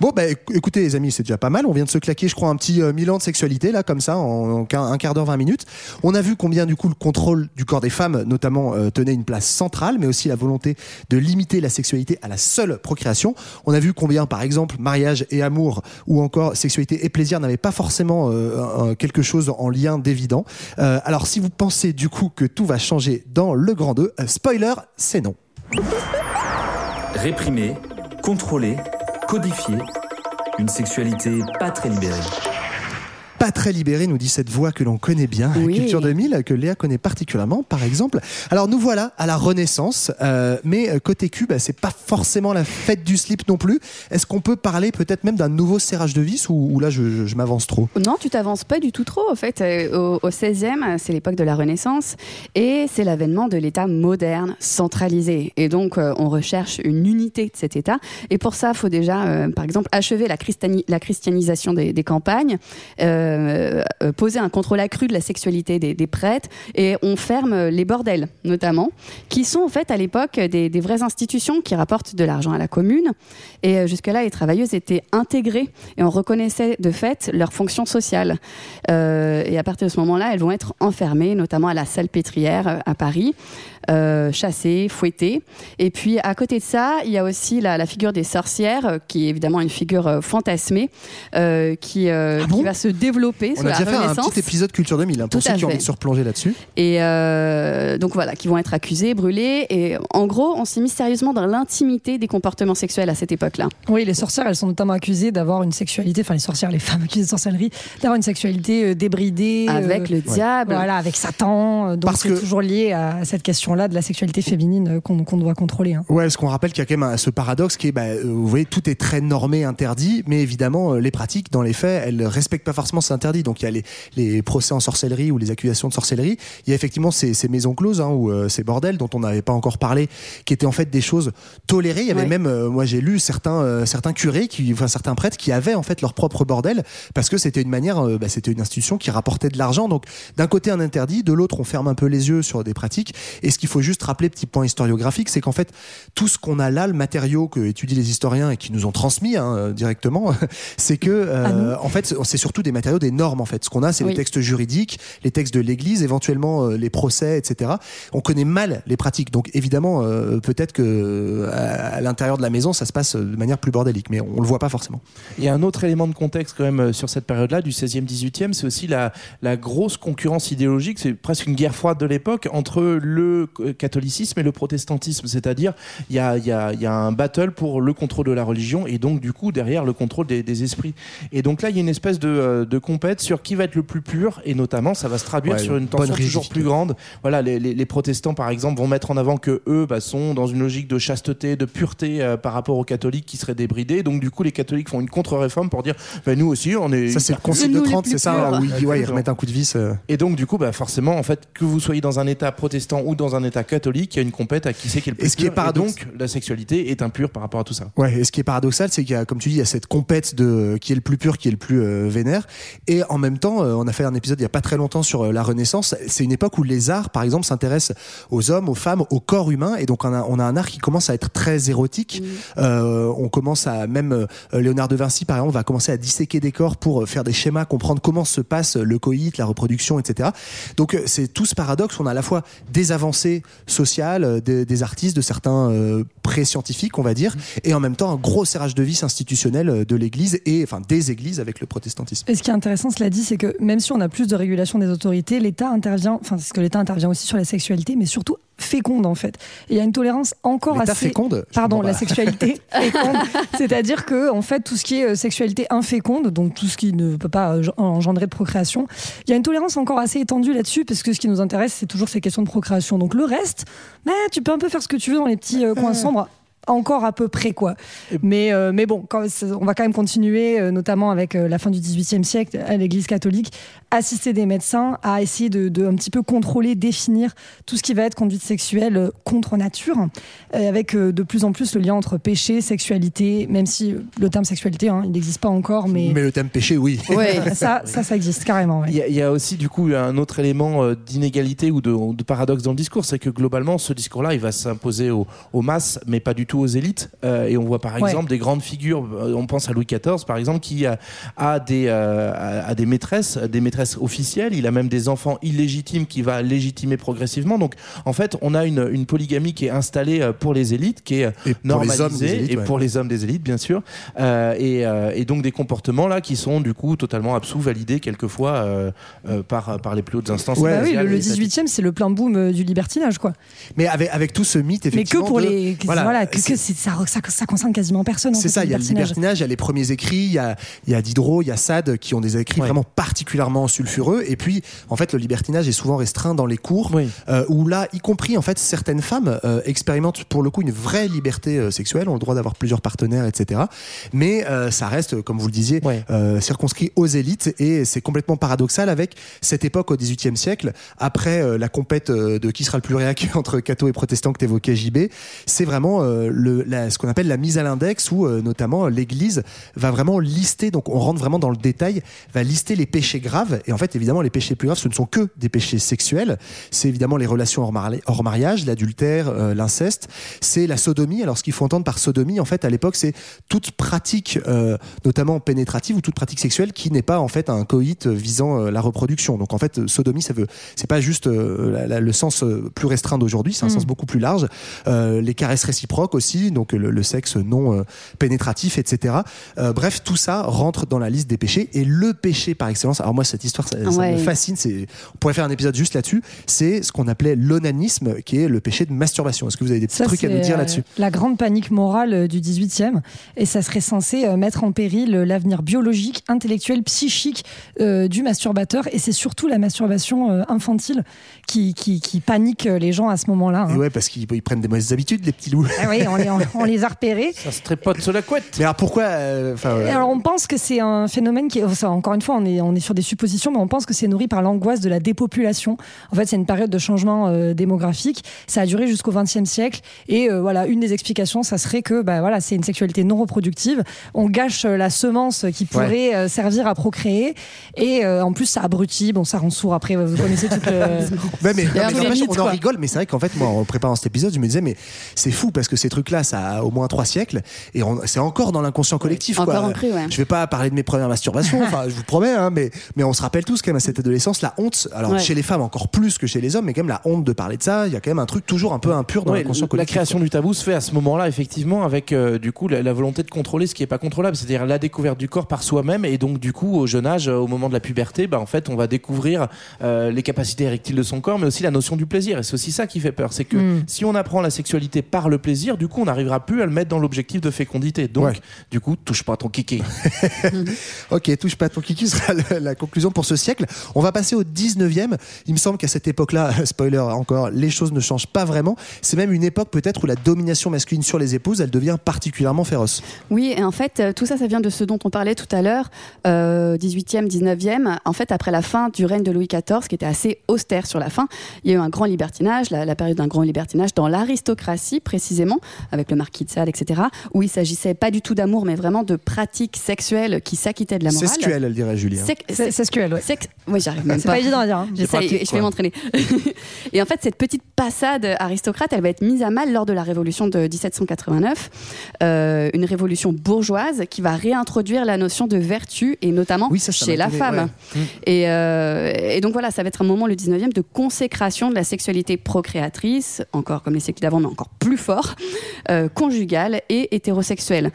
Speaker 7: Bon, bah éc- écoutez, les amis, c'est déjà pas mal. On vient de se claquer, je crois, un petit euh, Milan de sexualité, là, comme ça, en, un quart d'heure, 20 minutes. On a vu combien, du coup, le contrôle du corps des femmes, notamment, euh, tenait une place centrale, mais aussi la volonté de limiter la sexualité à la seule procréation. On a vu combien, par exemple, mariage et amour, ou encore sexualité et plaisir n'avaient pas forcément euh, quelque chose en lien d'évident. Euh, alors, si vous pensez, du coup, que tout va changer dans le grand 2, euh, spoiler, c'est non.
Speaker 10: Réprimer, contrôler, codifier. Une sexualité pas très libérée.
Speaker 7: Pas très libéré, nous dit cette voix que l'on connaît bien,
Speaker 8: Oui.
Speaker 7: Culture 2000, que Léa connaît particulièrement, par exemple. Alors nous voilà à la Renaissance, euh, mais euh, côté cul, bah, c'est pas forcément la fête du slip non plus. Est-ce qu'on peut parler peut-être même d'un nouveau serrage de vis ou, ou là je, je- je m'avance trop?
Speaker 8: Non, tu t'avances pas du tout trop. En fait, Euh, au, au 16e, c'est l'époque de la Renaissance et c'est l'avènement de l'État moderne, centralisé. Et donc, on recherche une unité de cet État. Et pour ça, il faut déjà, euh, par exemple, achever la, christiani- la christianisation des, des campagnes, euh, euh, poser un contrôle accru de la sexualité des, des prêtres et on ferme les bordels, notamment, qui sont en fait à l'époque des, des vraies institutions qui rapportent de l'argent à la commune. Et euh, jusque-là, les travailleuses étaient intégrées et on reconnaissait de fait leur fonction sociale. Euh, et à partir de ce moment-là, elles vont être enfermées, notamment à la Salpêtrière euh, à Paris, euh, chassées, fouettées. Et puis à côté de ça, il y a aussi la, la figure des sorcières, euh, qui est évidemment une figure euh, fantasmée, euh, qui, euh,
Speaker 7: Ah bon?
Speaker 8: qui va se
Speaker 7: On a
Speaker 8: la
Speaker 7: déjà fait un
Speaker 8: Renaissance.
Speaker 7: petit épisode Culture 2000, hein, pour
Speaker 8: Tout
Speaker 7: ceux
Speaker 8: à
Speaker 7: qui ont
Speaker 8: fait.
Speaker 7: envie de se replonger là-dessus.
Speaker 8: Et euh, donc voilà, qui vont être accusés, brûlés. Et en gros, on s'est mis sérieusement dans l'intimité des comportements sexuels à cette époque-là.
Speaker 9: Oui, les sorcières, elles sont notamment accusées d'avoir une sexualité, enfin les sorcières, les femmes accusées de sorcellerie, d'avoir une sexualité euh, débridée.
Speaker 8: Avec
Speaker 9: euh,
Speaker 8: le diable.
Speaker 9: Voilà, avec Satan. euh, Donc
Speaker 7: Parce
Speaker 9: c'est
Speaker 7: que-
Speaker 9: toujours lié à cette question-là de la sexualité féminine euh, qu'on qu'on doit contrôler. hein.
Speaker 7: Ouais, ce qu'on rappelle qu'il y a quand même un- ce paradoxe qui est, bah, euh, vous voyez, tout est très normé, interdit, mais évidemment, euh, les pratiques, dans les faits, elles respectent pas forcément interdit. Donc il y a les, les procès en sorcellerie ou les accusations de sorcellerie. Il y a effectivement ces, ces maisons closes hein, ou euh, ces bordels dont on n'avait pas encore parlé, qui étaient en fait des choses tolérées. Il y avait
Speaker 8: Ouais.
Speaker 7: même, euh, moi j'ai lu certains, euh, certains curés, qui, enfin certains prêtres qui avaient en fait leur propre bordel parce que c'était une manière, bah, c'était une institution qui rapportait de l'argent. Donc d'un côté un interdit, de l'autre on ferme un peu les yeux sur des pratiques. Et ce qu'il faut juste rappeler, petit point historiographique, c'est qu'en fait tout ce qu'on a là, le matériau que étudient les historiens et qui nous ont transmis hein, directement, c'est que euh, en fait c'est surtout des matériaux des normes en fait. Ce qu'on a, c'est les
Speaker 8: Oui.
Speaker 7: textes juridiques, les textes de l'Église, éventuellement euh, les procès, etc. On connaît mal les pratiques, donc évidemment euh, peut-être que euh, à, à l'intérieur de la maison ça se passe de manière plus bordélique, mais on le voit pas forcément.
Speaker 4: Il y a un autre élément de contexte quand même euh, sur cette période-là, du 16e, 18e, c'est aussi la, la grosse concurrence idéologique, c'est presque une guerre froide de l'époque entre le euh, catholicisme et le protestantisme, c'est-à-dire il y a, y, a, y a un battle pour le contrôle de la religion et donc du coup derrière le contrôle des, des esprits. Et donc là il y a une espèce de, euh, de compète sur qui va être le plus pur et notamment ça va se traduire
Speaker 7: Ouais,
Speaker 4: sur une tension toujours plus grande. Voilà, les, les- les protestants par exemple vont mettre en avant que eux bah, sont dans une logique de chasteté, de pureté euh, par rapport aux catholiques qui seraient débridés. Donc du coup les catholiques font une contre-réforme pour dire bah, nous aussi on est
Speaker 7: Ça c'est le concile de
Speaker 8: nous les
Speaker 7: 30,
Speaker 8: plus
Speaker 7: c'est ça où ils, ouais, ils remettent un coup de vis. euh.
Speaker 4: et donc, du coup, bah, forcément, en fait, que vous soyez dans un état protestant ou dans un état catholique, il y a une compète à qui c'est qui est le plus
Speaker 7: Et ce qui est
Speaker 4: pur.
Speaker 7: paradoxe-
Speaker 4: donc, la sexualité est impure par rapport à tout ça.
Speaker 7: Ouais, et ce qui est paradoxal, c'est qu'il y a, comme tu dis, il y a cette compète de qui est le plus pur, qui est le plus euh, vénère. Et en même temps, euh, on a fait un épisode il y a pas très longtemps sur euh, la Renaissance. C'est une époque où les arts, par exemple, s'intéressent aux hommes, aux femmes, au corps humain. Et donc, on a, on a un art qui commence à être très érotique. Euh, on commence à même euh, Léonard de Vinci, par exemple, va commencer à disséquer des corps pour euh, faire des schémas, comprendre comment se passe le coït, la reproduction, etc. Donc, c'est tout ce paradoxe. On a à la fois des avancées sociales, des, des artistes, de certains euh, pré-scientifiques, on va dire, et en même temps un gros serrage de vis institutionnel euh, de l'Église et enfin des églises avec le protestantisme.
Speaker 9: Et ce qui est intéressant, cela dit, c'est que même si on a plus de régulation des autorités, l'État intervient, enfin, c'est ce que l'État intervient aussi sur la sexualité, mais surtout féconde en fait. Et il y a une tolérance encore assez.
Speaker 7: féconde
Speaker 9: Pardon, la sexualité féconde. C'est-à-dire que, en fait, tout ce qui est euh, sexualité inféconde, donc tout ce qui ne peut pas euh, engendrer de procréation, il y a une tolérance encore assez étendue là-dessus, parce que ce qui nous intéresse, c'est toujours ces questions de procréation. Donc le reste, bah, tu peux un peu faire ce que tu veux dans les petits euh, coins sombres. Encore à peu près quoi. Mais, euh, mais bon, quand, on va quand même continuer, euh, notamment avec euh, la fin du XVIIIe siècle à l'Église catholique, assister des médecins à essayer de, de, un petit peu contrôler, définir tout ce qui va être conduite sexuelle contre nature, euh, avec euh, de plus en plus le lien entre péché, sexualité, même si le terme sexualité, hein, il n'existe pas encore, mais,
Speaker 7: Mais le thème péché, oui.
Speaker 9: Ouais, ça, ça, ça existe carrément. ouais.
Speaker 4: Il y, a, il y a aussi du coup un autre élément d'inégalité ou de, de paradoxe dans le discours, c'est que globalement ce discours-là, il va s'imposer aux, aux masses, mais pas du tout aux élites. Euh, et on voit par
Speaker 9: Ouais.
Speaker 4: exemple des grandes figures, euh, on pense à Louis XIV par exemple, qui a, a des, euh, a, a des maîtresses, des maîtresses officielles. Il a même des enfants illégitimes qui va légitimer progressivement. Donc en fait, on a une, une polygamie qui est installée pour les élites, qui est
Speaker 7: Et pour les hommes
Speaker 4: normalisée
Speaker 7: élites,
Speaker 4: et
Speaker 7: ouais.
Speaker 4: pour les hommes des élites, bien sûr. Euh, et, euh, et donc des comportements là qui sont du coup totalement absous, validés quelquefois euh, euh, par, par les plus hautes instances.
Speaker 7: Ouais,
Speaker 9: Bah oui, le, le
Speaker 4: et étatiques.
Speaker 9: 18e, c'est le plein boom du libertinage, quoi.
Speaker 7: Mais avec, avec tout ce mythe,
Speaker 9: Mais que
Speaker 7: effectivement.
Speaker 9: pour
Speaker 7: de-
Speaker 9: les. que- Voilà, que,
Speaker 7: c'est-
Speaker 9: que ça, ça, ça concerne quasiment personne.
Speaker 7: C'est ça, il y a le libertinage, il y a les premiers écrits, il y a, il y a Diderot, il y a Sade qui ont des écrits
Speaker 4: Ouais.
Speaker 7: vraiment particulièrement sulfureux. Et puis, en fait, le libertinage est souvent restreint dans les cours,
Speaker 4: Oui.
Speaker 7: euh, où là, y compris, en fait, certaines femmes euh, expérimentent pour le coup une vraie liberté euh, sexuelle, ont le droit d'avoir plusieurs partenaires, etc. Mais ça reste, comme vous le disiez,
Speaker 4: Ouais.
Speaker 7: circonscrit aux élites et c'est complètement paradoxal avec cette époque au XVIIIe siècle, après la compète de qui sera le plus réac entre catho et protestant que t'évoquais JB, c'est vraiment le, la- ce qu'on appelle la mise à l'index où euh, notamment l'Église va vraiment lister, donc on rentre vraiment dans le détail, va lister les péchés graves et en fait évidemment les péchés plus graves ce ne sont que des péchés sexuels, c'est évidemment les relations hors, mari- hors mariage, l'adultère, euh, l'inceste, c'est la sodomie. Alors ce qu'il faut entendre par sodomie en fait à l'époque c'est toute pratique euh, notamment pénétrative ou toute pratique sexuelle qui n'est pas en fait un coït visant euh, la reproduction. Donc en fait sodomie ça veut c'est pas juste la- la- le sens plus restreint d'aujourd'hui, c'est un
Speaker 9: Mm.
Speaker 7: sens beaucoup plus large. Les caresses réciproques aussi, donc le, le sexe non euh, pénétratif, etc. Euh, bref, tout ça rentre dans la liste des péchés. Et le péché par excellence, alors moi cette histoire ça, me fascine, on pourrait faire un épisode juste là-dessus, c'est ce qu'on appelait l'onanisme, qui est le péché de masturbation. Est-ce que vous avez des petits
Speaker 9: Ça,
Speaker 7: trucs à nous dire
Speaker 9: euh,
Speaker 7: là-dessus?
Speaker 9: La grande panique morale du 18e. Et ça serait censé mettre en péril l'avenir biologique, intellectuel, psychique euh, du masturbateur. Et c'est surtout la masturbation infantile qui, qui, qui panique les gens à ce moment-là.
Speaker 7: Et
Speaker 9: hein.
Speaker 7: ouais, parce qu'ils ils prennent des mauvaises habitudes, les petits loups.
Speaker 9: Ah oui, on les, on- on les a repérés.
Speaker 4: Ça se trépote sur la couette.
Speaker 7: Mais alors pourquoi euh, euh,
Speaker 9: Alors on pense que c'est un phénomène qui est, enfin, encore une fois, on est, on est sur des suppositions, mais on pense que c'est nourri par l'angoisse de la dépopulation. En fait, c'est une période de changement euh, démographique. Ça a duré jusqu'au XXe siècle. Et euh, voilà, une des explications, ça serait que bah, voilà, c'est une sexualité non reproductive. On gâche euh, la semence qui pourrait euh, servir à procréer. Et euh, en plus, ça abrutit. Bon, ça rend sourd après. Vous connaissez toute le...
Speaker 7: Ouais, mais, non,
Speaker 8: mythes,
Speaker 7: on en rigole, mais c'est vrai qu'en fait, moi, en préparant cet épisode, je me disais, mais c'est fou parce que ces trucs-là, ça a au moins trois siècles et c'est encore dans l'inconscient collectif.
Speaker 8: Encore
Speaker 7: quoi.
Speaker 8: ancré, ouais.
Speaker 7: Je vais pas parler de mes premières masturbations, enfin, je vous promets, hein, mais, mais on se rappelle tous quand même à cette adolescence la honte. Alors,
Speaker 8: Ouais.
Speaker 7: chez les femmes encore plus que chez les hommes, mais quand même la honte de parler de ça, il y a quand même un truc toujours un peu impur dans
Speaker 4: Ouais,
Speaker 7: l'inconscient
Speaker 4: la
Speaker 7: collectif.
Speaker 4: création du tabou se fait à ce moment-là, effectivement, avec euh, du coup la, la volonté de contrôler ce qui est pas contrôlable, c'est-à-dire la découverte du corps par soi-même. Et donc, du coup, au jeune âge, euh, au moment de la puberté, bah, en fait, on va découvrir euh, les capacités érectiles de son corps, mais aussi la notion du plaisir. Et c'est aussi ça qui fait peur, c'est que
Speaker 9: Mm.
Speaker 4: si on apprend la sexualité par le plaisir, du coup, on n'arrivera plus à le mettre dans l'objectif de fécondité. Donc,
Speaker 7: Ouais.
Speaker 4: du coup, touche pas à ton kiki.
Speaker 7: Ok, touche pas à ton kiki sera le- la conclusion pour ce siècle. On va passer au 19e. Il me semble qu'à cette époque-là, spoiler encore, les choses ne changent pas vraiment. C'est même une époque peut-être où la domination masculine sur les épouses, elle devient particulièrement féroce.
Speaker 8: Oui, et en fait, euh, tout ça, ça vient de ce dont on parlait tout à l'heure, euh, 18e, 19e. En fait, après la fin du règne de Louis XIV, qui était assez austère sur la fin, il y a eu un grand libertinage, la, la période d'un grand libertinage dans l'aristocratie, précisément, avec le marquis de Sade, etc., où il s'agissait pas du tout d'amour, mais vraiment de pratiques sexuelles qui s'acquittaient de la morale.
Speaker 7: Sexuelle, elle dirait Julien.
Speaker 8: Sec-
Speaker 9: C'est c'est SQL, ouais.
Speaker 8: Sex- Oui, j'arrive même
Speaker 9: C'est
Speaker 8: pas.
Speaker 9: pas évident à dire. hein.
Speaker 8: J'essaye, je vais m'entraîner. et en fait, cette petite passade aristocrate, elle va être mise à mal lors de la révolution de 1789, euh, une révolution bourgeoise qui va réintroduire la notion de vertu, et notamment
Speaker 7: Oui, ça, ça
Speaker 8: chez la femme.
Speaker 7: ouais.
Speaker 8: Et, euh, et donc voilà, ça va être un moment, le 19e, de consécration de la sexualité procréatrice, encore comme les siècles d'avant, mais encore plus fort, euh, conjugale et hétérosexuelle.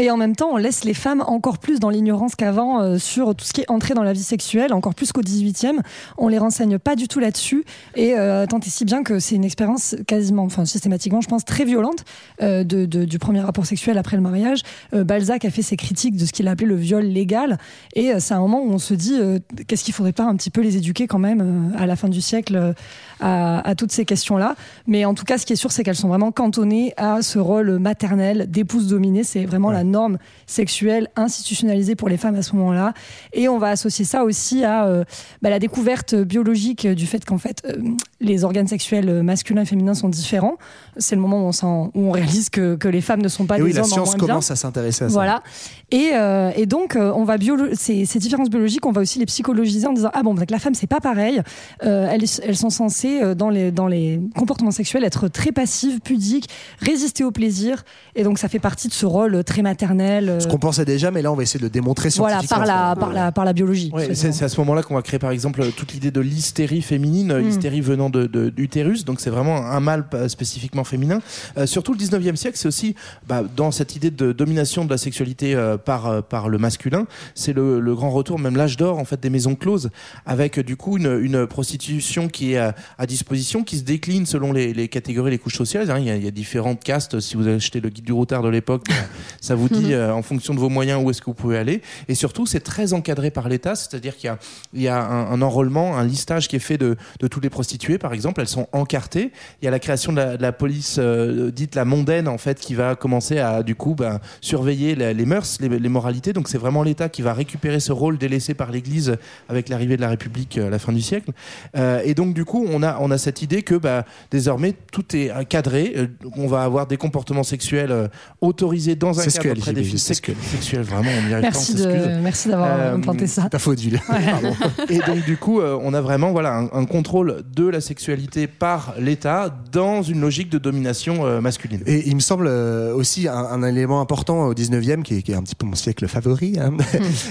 Speaker 9: Et en même temps, on laisse les femmes encore plus dans l'ignorance qu'avant euh, sur tout ce qui est entré dans la vie sexuelle, encore plus qu'au 18e. On les renseigne pas du tout là-dessus. Et euh, tant et si bien que c'est une expérience quasiment, enfin systématiquement, je pense, très violente euh, de, de- du premier rapport sexuel après le mariage. Euh, Balzac a fait ses critiques de ce qu'il a appelé le viol légal. Et c'est un moment où on se dit, qu'est-ce qu'il faudrait pas un petit peu les éduquer quand même à la fin du siècle à, à toutes ces questions-là. Mais en tout cas, ce qui est sûr, c'est qu'elles sont vraiment cantonnées à ce rôle maternel d'épouse dominée. C'est vraiment la norme sexuelle institutionnalisée pour les femmes à ce moment-là. Et on va associer ça aussi à euh, bah, la découverte biologique du fait qu'en fait, euh, les organes sexuels masculins et féminins sont différents. C'est le moment où on, s'en- où on réalise que, que les femmes ne sont pas
Speaker 7: Et
Speaker 9: des
Speaker 7: oui, la
Speaker 9: hommes en
Speaker 7: science
Speaker 9: bien.
Speaker 7: commence à s'intéresser à ça.
Speaker 9: Voilà. Et, euh, et donc, euh, on va biolo- ces, ces différences biologiques, on va aussi les psychologiser en disant ah bon, donc la femme c'est pas pareil. Euh, elles, elles sont censées euh, dans les dans les comportements sexuels être très passives, pudiques, résister au plaisir. Et donc ça fait partie de ce rôle très maternel. euh,
Speaker 7: Ce qu'on pensait déjà, mais là, on va essayer de le démontrer
Speaker 9: voilà
Speaker 7: scientifiquement.
Speaker 9: par la par la par la biologie.
Speaker 4: Ouais, c'est c'est à ce moment-là qu'on va créer par exemple toute l'idée de l'hystérie féminine,
Speaker 9: Mm.
Speaker 4: l'hystérie venant d'utérus, donc c'est vraiment un mal euh, spécifiquement féminin. Euh, surtout le 19e siècle, c'est aussi bah, dans cette idée de domination de la sexualité euh, par, par le masculin, c'est le, le grand retour, même l'âge d'or en fait des maisons closes, avec du coup une, une prostitution qui est à, à disposition, qui se décline selon les, les catégories, les couches sociales. hein. Il y, a, il y a différentes castes. Si vous achetez le guide du routard de l'époque, bah, ça vous dit euh, en fonction de vos moyens où est-ce que vous pouvez aller. Et surtout, c'est très encadré par l'État, c'est-à-dire qu'il y a, il y a un, un enrôlement, un listage qui est fait de, de toutes les prostituées, par exemple. Elles sont encartées. Il y a la création de la, de la police euh, dite la mondaine, en fait, qui va commencer à, du coup, ben, surveiller la- les mœurs, les, les moralités. Donc, c'est vraiment l'État qui va récupérer ce rôle délaissé par l'Église avec l'arrivée de la République euh, à la fin du siècle. Euh, et donc, du coup, on a, on a cette idée que bah, désormais, tout est cadré. On va avoir des comportements sexuels euh, autorisés dans un cadre très défini.
Speaker 7: sexuels.
Speaker 4: Sexuel, vraiment, on arrive
Speaker 9: Merci
Speaker 4: pas, on s'excuse.
Speaker 9: de merci d'avoir
Speaker 4: Euh,
Speaker 9: implanté ça.
Speaker 7: Ta faute, Jules. Pardon.
Speaker 4: Et donc du coup, euh, on a vraiment voilà un, un contrôle de la sexualité par l'État dans une logique de domination euh, masculine.
Speaker 7: Et il me semble euh, aussi un, un élément important au 19e, qui est, qui est un petit peu mon siècle favori. hein.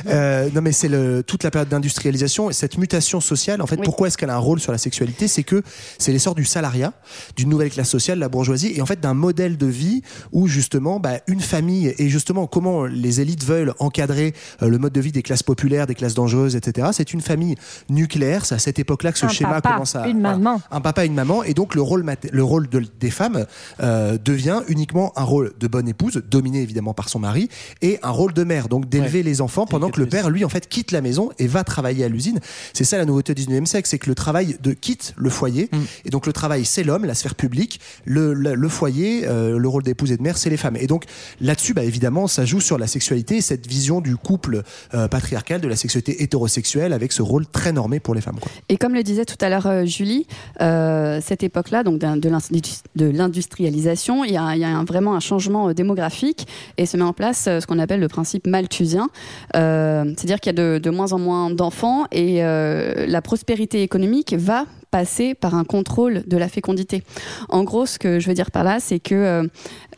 Speaker 7: Euh, non, mais c'est toute la période d'industrialisation et cette mutation sociale. En fait,
Speaker 8: Oui.
Speaker 7: pourquoi est-ce qu'elle a un rôle sur la sexualité? C'est que c'est l'essor du salariat, d'une nouvelle classe sociale, la bourgeoisie, et en fait d'un modèle de vie où justement bah, une famille et justement comment les élites veulent encadrer euh, le mode de vie des classes populaires, des classes dangereuses, etc. C'est une famille nucléaire. C'est à cette époque-là que ce
Speaker 9: Un
Speaker 7: schéma
Speaker 9: papa,
Speaker 7: commence à
Speaker 9: une
Speaker 7: voilà
Speaker 9: maman.
Speaker 7: un papa et une maman. Et donc le rôle le rôle de- des femmes euh, devient uniquement un rôle de bonne épouse dominé évidemment par son mari et un rôle de mère. Donc d'élever les enfants pendant que le père lui en fait quitte la maison et va travailler à l'usine. C'est ça la nouveauté du 19e siècle c'est que le travail de quitte le foyer. Et donc le travail c'est l'homme la sphère publique. Le, le, le foyer euh, le rôle d'épouse et de mère c'est les femmes. Et donc là-dessus bah, évidemment ça joue sur la sexualité et cette vision du couple euh, patriarcal de la sexualité hétérosexuelle avec ce rôle très normé pour les femmes quoi.
Speaker 8: Et comme le disait tout à l'heure euh, Julie, euh, cette époque-là, donc de l'indus- de l'industrialisation, il y a, vraiment un changement euh, démographique et se met en place euh, ce qu'on appelle le principe malthusien. C'est-à-dire qu'il y a de, moins en moins d'enfants et la prospérité économique va passer par un contrôle de la fécondité. En gros, ce que je veux dire par là, c'est que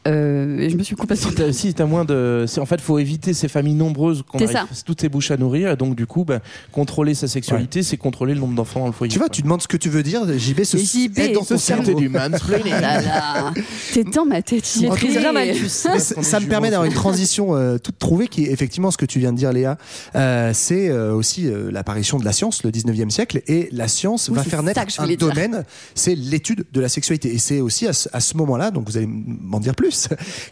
Speaker 8: euh, euh, je me suis complètement
Speaker 4: Si t'as- Si t'as moins de, c'est- en fait, faut éviter ces familles nombreuses qu'on arrive
Speaker 8: ça.
Speaker 4: toutes ces bouches à nourrir. Et donc du coup, bah, contrôler sa sexualité, c'est contrôler le nombre d'enfants dans le foyer.
Speaker 7: tu vois
Speaker 4: quoi.
Speaker 7: tu demandes ce que tu veux dire JB se
Speaker 8: JB,
Speaker 7: aide dans ton
Speaker 8: cerveau.
Speaker 7: cerveau
Speaker 4: du mansplaining.
Speaker 8: T'es dans ma tête.
Speaker 4: Qu'on
Speaker 7: ça
Speaker 4: est
Speaker 7: ça me permet d'avoir une transition euh, toute trouvée qui est effectivement ce que tu viens de dire Léa. Euh, c'est euh, aussi euh, l'apparition de la science le 19e siècle et la science
Speaker 8: Oui,
Speaker 7: va
Speaker 8: c'est
Speaker 7: faire naître un domaine, c'est l'étude de la sexualité et c'est aussi à ce, à ce moment-là, donc vous allez m'en dire plus,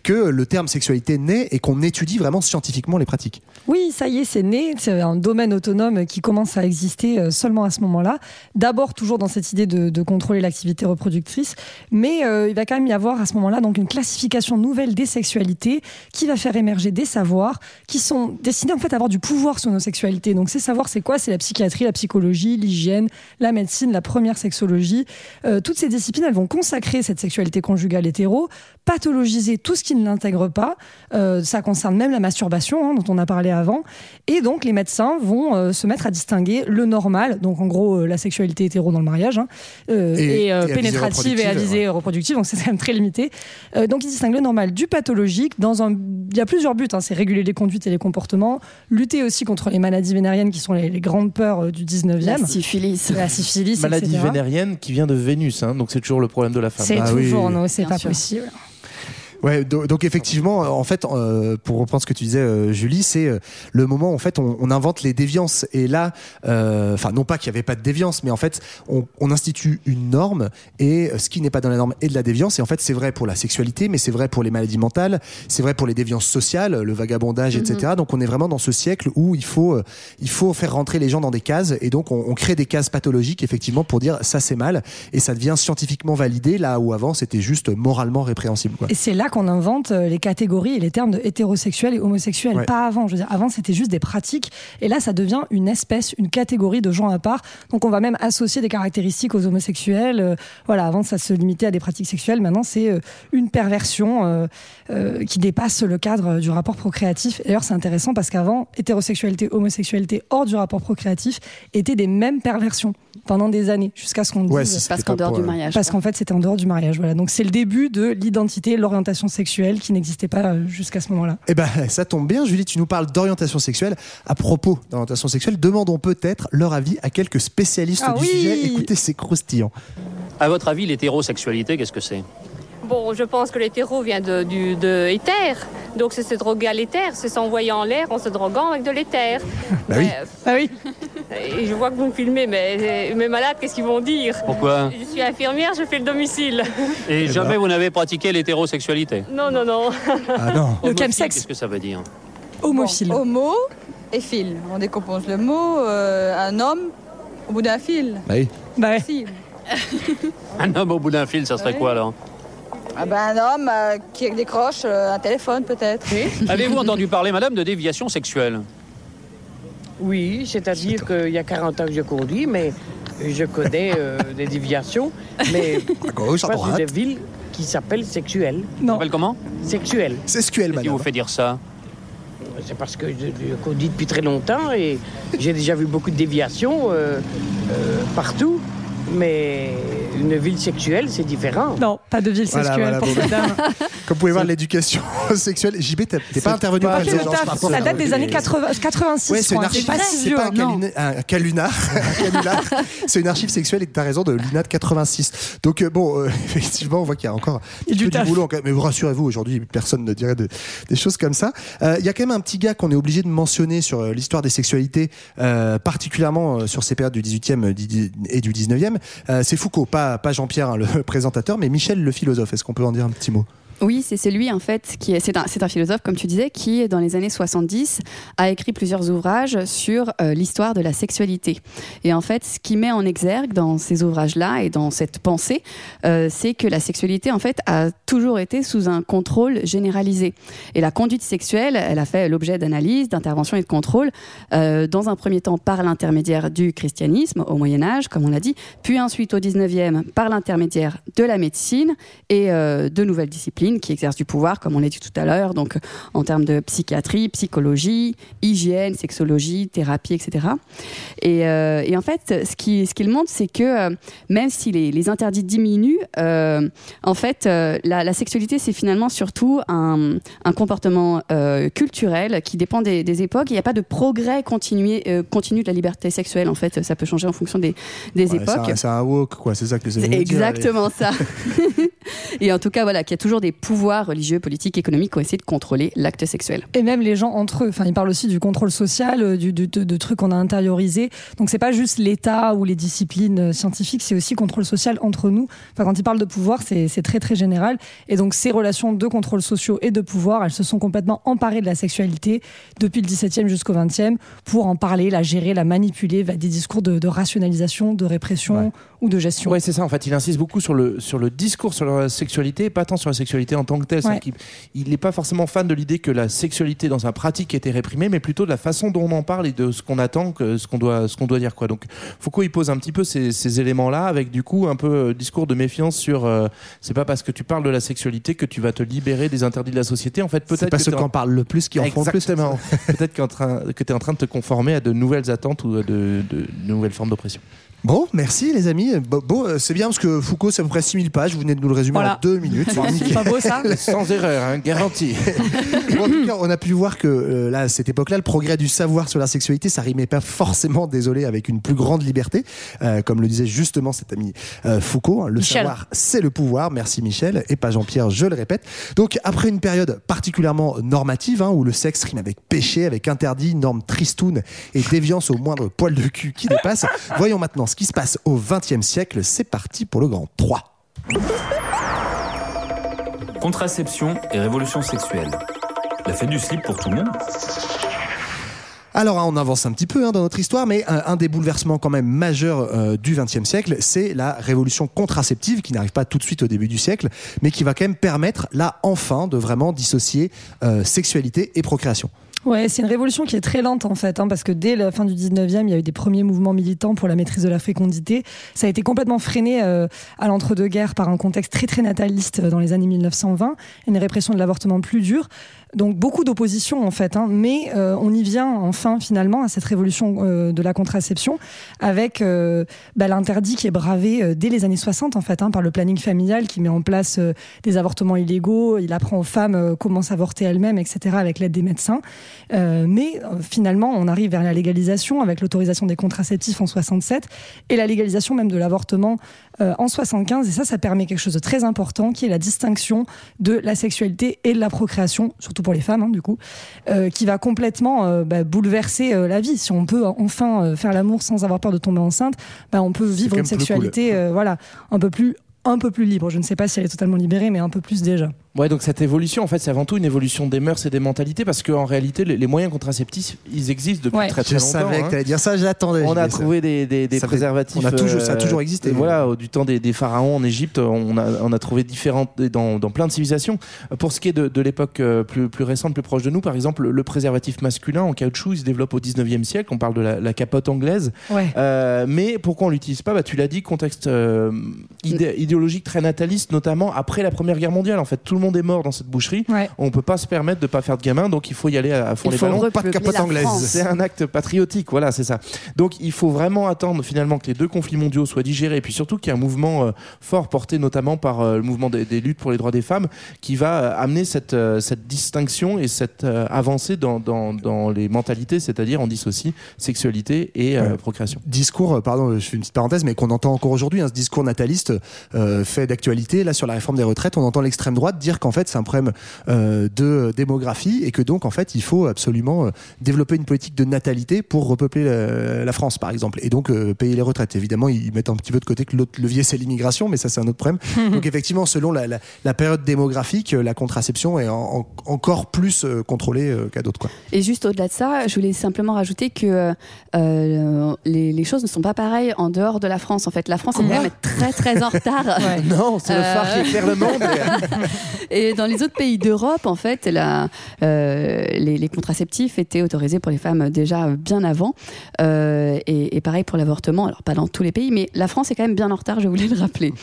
Speaker 7: que le terme sexualité naît et qu'on étudie vraiment scientifiquement les pratiques.
Speaker 9: Oui, ça y est, c'est né. C'est un domaine autonome qui commence à exister euh, seulement à ce moment-là. D'abord, toujours dans cette idée de, contrôler l'activité reproductrice, mais euh, il va quand même y avoir à ce moment-là donc une classification nouvelle des sexualités qui va faire émerger des savoirs qui sont destinés en fait à avoir du pouvoir sur nos sexualités. Donc ces savoirs, c'est quoi? C'est la psychiatrie, la psychologie, l'hygiène, la médecine, la première sexologie. Euh, toutes ces disciplines, elles vont consacrer cette sexualité conjugale hétéro, pathologiser tout ce qui ne l'intègre pas. Euh, ça concerne même la masturbation, hein, dont on a parlé avant. Et donc, les médecins vont euh, se mettre à distinguer le normal, donc en gros, euh, la sexualité hétéro dans le mariage, hein, euh,
Speaker 7: Et-
Speaker 9: et, euh,
Speaker 7: et
Speaker 9: pénétrative et à
Speaker 7: reproductive,
Speaker 9: visée reproductive, donc c'est quand même très limité. Euh, donc, ils distinguent le normal du pathologique. Dans un... Il y a plusieurs buts, hein, c'est réguler les conduites et les comportements, lutter aussi contre les maladies vénériennes qui sont les, les grandes peurs euh, du 19e.
Speaker 8: La syphilis.
Speaker 9: La syphilis,
Speaker 4: Maladie
Speaker 9: etc.
Speaker 4: vénérienne qui vient de Vénus, hein, donc c'est toujours le problème de la femme.
Speaker 9: C'est
Speaker 7: Ah
Speaker 9: toujours,
Speaker 7: oui.
Speaker 9: non, c'est pas
Speaker 8: sûr.
Speaker 9: possible.
Speaker 7: Ouais, do- donc effectivement, en fait, euh, pour reprendre ce que tu disais, euh, Julie, c'est euh, le moment où en fait on, on invente les déviances. Et là, euh, enfin non pas qu'il n'y avait pas de déviance, mais en fait on, on institue une norme et euh, ce qui n'est pas dans la norme est de la déviance. Et en fait c'est vrai pour la sexualité, mais c'est vrai pour les maladies mentales, c'est vrai pour les déviances sociales, le vagabondage, etc. Donc on est vraiment dans ce siècle où il faut euh, il faut faire rentrer les gens dans des cases et donc on, on crée des cases pathologiques effectivement pour dire ça c'est mal et ça devient scientifiquement validé là où avant c'était juste moralement répréhensible. Quoi.
Speaker 9: Et c'est là qu'on invente euh, les catégories et les termes de hétérosexuel et homosexuel.
Speaker 7: Ouais.
Speaker 9: Pas avant. Je veux dire, avant, c'était juste des pratiques. Et là, ça devient une espèce, une catégorie de gens à part. Donc, on va même associer des caractéristiques aux homosexuels. Euh, voilà, avant, ça se limitait à des pratiques sexuelles. Maintenant, c'est euh, une perversion euh, euh, qui dépasse le cadre du rapport procréatif. D'ailleurs, c'est intéressant parce qu'avant, hétérosexualité, homosexualité hors du rapport procréatif étaient des mêmes perversions pendant des années, jusqu'à ce qu'on dise.
Speaker 7: Ouais, si c'était
Speaker 8: Parce qu'en dehors du mariage.
Speaker 9: Parce qu'en fait, c'était en dehors du mariage. Voilà. Donc, c'est le début de l'identité, l'orientation sexuelle qui n'existait pas euh, jusqu'à ce moment-là.
Speaker 7: Eh ben, ça tombe bien, Julie, tu nous parles d'orientation sexuelle. À propos d'orientation sexuelle, demandons peut-être leur avis à quelques spécialistes
Speaker 9: Ah
Speaker 7: du
Speaker 9: oui
Speaker 7: sujet. Écoutez, c'est croustillant.
Speaker 1: À votre avis, l'hétérosexualité, qu'est-ce que c'est?
Speaker 11: Bon, je pense que l'hétéro vient de, du, de éther. Donc c'est se droguer à l'éther, c'est s'envoyer en l'air en se droguant avec de l'éther.
Speaker 7: Bah oui.
Speaker 11: Euh,
Speaker 9: Ah oui
Speaker 11: et je vois que vous me filmez, mais mes malades, qu'est-ce qu'ils vont dire?
Speaker 1: Pourquoi?
Speaker 11: Je suis infirmière, je fais le domicile.
Speaker 1: Et
Speaker 7: ben.
Speaker 1: jamais vous n'avez pratiqué l'hétérosexualité?
Speaker 11: Non, non, non.
Speaker 7: Ah non.
Speaker 9: Le
Speaker 1: Homophile,
Speaker 9: chemsex.
Speaker 1: Qu'est-ce que ça veut dire?
Speaker 9: Homophile.
Speaker 12: Homo et fil. On décompose le mot, euh, un homme au bout d'un fil.
Speaker 7: Bah oui.
Speaker 9: Bah.
Speaker 12: Si.
Speaker 1: Un homme au bout d'un fil, ça serait quoi alors?
Speaker 12: Ah ben, un homme euh, qui décroche euh, un téléphone peut-être.
Speaker 1: Avez-vous entendu parler, madame, de déviation sexuelle
Speaker 13: Oui, c'est-à-dire qu'il y a 40 ans que je conduis, mais je connais euh, des déviations, mais
Speaker 7: droite.
Speaker 13: des villes qui s'appellent sexuelles.
Speaker 9: Non.
Speaker 1: s'appelle comment
Speaker 13: Sexuelles.
Speaker 7: C'est SQL,
Speaker 1: Qu'est-ce qui
Speaker 7: madame.
Speaker 1: vous fait dire ça
Speaker 13: C'est parce que je, je conduis depuis très longtemps et j'ai déjà vu beaucoup de déviations euh, euh, partout, mais une ville sexuelle, c'est différent.
Speaker 9: Non, pas de ville sexuelle
Speaker 7: voilà,
Speaker 9: pour
Speaker 7: bon,
Speaker 9: cette dame.
Speaker 7: Comme vous pouvez voir, l'éducation sexuelle. JB, t'es- t'es pas intervenu
Speaker 4: pas
Speaker 7: auprès de
Speaker 4: fait
Speaker 7: ces
Speaker 4: le
Speaker 7: gens, je
Speaker 9: Ça date des années 80, 86,
Speaker 7: Ouais, c'est une archive. C'est pas un, calunar. C'est une archive sexuelle et t'as raison de l'INA de 86. Donc euh, bon, euh, effectivement, on voit qu'il y a encore un
Speaker 9: du
Speaker 7: peu du
Speaker 9: taf.
Speaker 7: boulot. Mais vous rassurez-vous, aujourd'hui, personne ne dirait de- des choses comme ça. Euh, Il y a quand même un petit gars qu'on est obligé de mentionner sur l'histoire des sexualités, euh, particulièrement sur ces périodes du 18e euh, du- et du 19e. Euh, c'est Foucault, pas, pas Jean-Pierre, hein, le présentateur, mais Michel le philosophe. Est-ce qu'on peut en dire un petit mot?
Speaker 8: Oui, c'est celui en fait qui est c'est un, philosophe comme tu disais qui dans les années 70 a écrit plusieurs ouvrages sur euh, l'histoire de la sexualité. Et en fait, ce qui met en exergue dans ces ouvrages-là et dans cette pensée, euh, c'est que la sexualité en fait a toujours été sous un contrôle généralisé. Et la conduite sexuelle, elle a fait l'objet d'analyse, d'intervention et de contrôle euh, dans un premier temps par l'intermédiaire du christianisme au Moyen Âge, comme on l'a dit, puis ensuite au 19e par l'intermédiaire de la médecine et de nouvelles disciplines qui exercent du pouvoir, comme on l'a dit tout à l'heure, donc en termes de psychiatrie, psychologie, hygiène, sexologie, thérapie, etc. Et, euh, et en fait, ce qui ce qu'il montre, c'est que euh, même si les, les interdits diminuent, euh, en fait, la, la sexualité, c'est finalement surtout un, un comportement culturel qui dépend des, des époques. Il n'y a pas de progrès continué, continu de la liberté sexuelle. En fait, ça peut changer en fonction des, des
Speaker 7: Ouais,
Speaker 8: époques.
Speaker 7: un- C'est un woke, quoi. C'est ça que les
Speaker 8: exactement ça. et en tout cas, voilà, qu'il y a toujours des pouvoirs religieux, politiques, économiques qui ont essayé de contrôler l'acte sexuel.
Speaker 9: Et même les gens entre eux. Enfin, il parle aussi du contrôle social, euh, du, du- de, de trucs qu'on a intériorisés. Donc, c'est pas juste l'État ou les disciplines euh, scientifiques, c'est aussi contrôle social entre nous. Enfin, quand il parle de pouvoir, c'est très très général. Et donc, ces relations de contrôle sociaux et de pouvoir, elles se sont complètement emparées de la sexualité depuis le 17e jusqu'au 20e pour en parler, la gérer, la manipuler, des discours de, de rationalisation, de répression ou de gestion.
Speaker 4: Ouais, c'est ça. En fait, il insiste beaucoup sur le, sur le discours sur la sexualité, et pas tant sur la sexualité en tant que telle.
Speaker 9: Ouais.
Speaker 4: Il n'est pas forcément fan de l'idée que la sexualité dans sa pratique était réprimée, mais plutôt de la façon dont on en parle et de ce qu'on attend, que ce qu'on doit, ce qu'on doit dire. Quoi. Donc, Foucault, il pose un petit peu ces, ces éléments-là, avec du coup un peu euh, discours de méfiance sur. euh, c'est pas parce que tu parles de la sexualité que tu vas te libérer des interdits de la société. En fait, peut-être
Speaker 7: C'est pas
Speaker 4: que
Speaker 7: ceux qui
Speaker 4: en-
Speaker 7: en parlent le plus qui en font le plus.
Speaker 4: Exactement. Peut-être qu'en train- que tu es en train de te conformer à de nouvelles attentes ou à de, de- de nouvelles formes d'oppression.
Speaker 7: Bon, merci les amis. Bon, bon, euh, c'est bien parce que Foucault, c'est à peu près 6000 pages. Vous venez de nous le résumer
Speaker 9: Voilà.
Speaker 7: en deux minutes.
Speaker 9: C'est pas beau ça
Speaker 4: Sans erreur, hein, garanti.
Speaker 7: Bon, en tout cas, on a pu voir que euh, là, à cette époque-là, le progrès du savoir sur la sexualité, ça rimait pas forcément, désolé, avec une plus grande liberté, Euh, comme le disait justement cet ami euh, Foucault. hein, le
Speaker 9: Michel.
Speaker 7: savoir, c'est le pouvoir. Merci Michel et pas Jean-Pierre, je le répète. Donc après une période particulièrement normative, hein, où le sexe rime avec péché, avec interdit, norme tristoun et déviance au moindre poil de cul qui dépasse, voyons maintenant ce qui se passe au XXe siècle. C'est parti pour le grand 3.
Speaker 10: Contraception et révolution sexuelle. La fête du slip pour tout le monde
Speaker 7: Alors, hein, on avance un petit peu hein, dans notre histoire, mais un, un des bouleversements quand même majeurs euh, du XXe siècle, c'est la révolution contraceptive qui n'arrive pas tout de suite au début du siècle, mais qui va quand même permettre, là, enfin, de vraiment dissocier euh, sexualité et procréation.
Speaker 9: Ouais, c'est une révolution qui est très lente en fait, hein, parce que dès la fin du 19e, il y a eu des premiers mouvements militants pour la maîtrise de la fécondité. Ça a été complètement freiné euh, à l'entre-deux-guerres par un contexte très très nataliste euh, dans les années 1920, une répression de l'avortement plus dure. Donc beaucoup d'opposition en fait, hein, mais euh, on y vient enfin finalement à cette révolution euh, de la contraception avec euh, bah, l'interdit qui est bravé euh, dès les années 60 en fait hein, par le planning familial qui met en place des avortements illégaux, il apprend aux femmes comment s'avorter elles-mêmes, etc. avec l'aide des médecins. Mais finalement, on arrive vers la légalisation avec l'autorisation des contraceptifs en 67 et la légalisation même de l'avortement euh, en 75. Et ça, ça permet quelque chose de très important qui est la distinction de la sexualité et de la procréation, surtout pour les femmes, hein, du coup, euh, qui va complètement euh, bah, bouleverser euh, la vie. Si on peut enfin euh, faire l'amour sans avoir peur de tomber enceinte, bah, on peut vivre une
Speaker 4: cool.
Speaker 9: sexualité voilà, un peu plus un peu plus libre. Je ne sais pas si elle est totalement libérée, mais un peu plus déjà.
Speaker 4: Ouais, donc cette évolution, en fait, c'est avant tout une évolution des mœurs et des mentalités, parce qu'en réalité, les, les moyens contraceptifs, ils existent depuis
Speaker 9: Ouais.
Speaker 4: très très
Speaker 7: Je
Speaker 4: longtemps.
Speaker 7: savais
Speaker 4: hein.
Speaker 7: que tu allais dire ça, j'attendais.
Speaker 4: On
Speaker 7: je
Speaker 4: a
Speaker 7: ça.
Speaker 4: trouvé des, des, des
Speaker 7: Ça fait-
Speaker 4: préservatifs.
Speaker 7: on a toujours- ça a toujours existé.
Speaker 4: Voilà, au- du temps des, des pharaons en Égypte, on a, on a trouvé différentes dans, dans plein de civilisations. Pour ce qui est de, de l'époque euh, plus, plus récente, plus proche de nous, par exemple, le, le préservatif masculin en caoutchouc, il se développe au 19e siècle. On parle de la, la capote anglaise.
Speaker 9: Ouais.
Speaker 4: Euh, mais pourquoi on l'utilise pas? Bah, Tu l'as dit, contexte euh, idé- idéologique très nataliste, notamment après la Première Guerre mondiale. En fait, tout le monde est mort dans cette boucherie.
Speaker 9: Ouais.
Speaker 4: On peut pas se permettre de pas faire de gamins, donc il faut y aller à, fond
Speaker 8: Il
Speaker 4: les ballons.
Speaker 7: Pas de capote
Speaker 8: la
Speaker 7: anglaise.
Speaker 4: C'est un acte patriotique, voilà, c'est ça. Donc il faut vraiment attendre finalement que les deux conflits mondiaux soient digérés, et puis surtout qu'il y a un mouvement euh, fort porté notamment par euh, le mouvement des, des luttes pour les droits des femmes qui va euh, amener cette, euh, cette distinction et cette euh, avancée dans, dans, dans les mentalités, c'est-à-dire on dissocie sexualité et euh,
Speaker 7: Ouais.
Speaker 4: procréation.
Speaker 7: discours, euh, pardon, je fais une petite parenthèse, mais qu'on entend encore aujourd'hui, hein, ce discours nataliste euh, fait d'actualité. Là, sur la réforme des retraites, on entend l'extrême droite dire qu'en fait, c'est un problème euh, de démographie et que donc, en fait, il faut absolument euh, développer une politique de natalité pour repeupler la, la France, par exemple, et donc euh, payer les retraites. Évidemment, ils mettent un petit peu de côté que l'autre levier, c'est l'immigration, mais ça, c'est un autre problème. donc, effectivement, selon la, la- la période démographique, la contraception est en- en- encore plus contrôlée qu'à d'autres. quoi.
Speaker 8: Et juste au-delà de ça, je voulais simplement rajouter que euh, les, les choses ne sont pas pareilles en dehors de la France. En fait, la France est quand même très très en retard.
Speaker 9: Ouais.
Speaker 4: Non, c'est le
Speaker 8: Euh,
Speaker 4: phare qui éclaire le monde.
Speaker 8: Et dans les autres pays d'Europe, en fait, la, euh, les, les contraceptifs étaient autorisés pour les femmes déjà bien avant. Euh, et, et pareil pour l'avortement. Alors, pas dans tous les pays, mais la France est quand même bien en retard, je voulais le rappeler.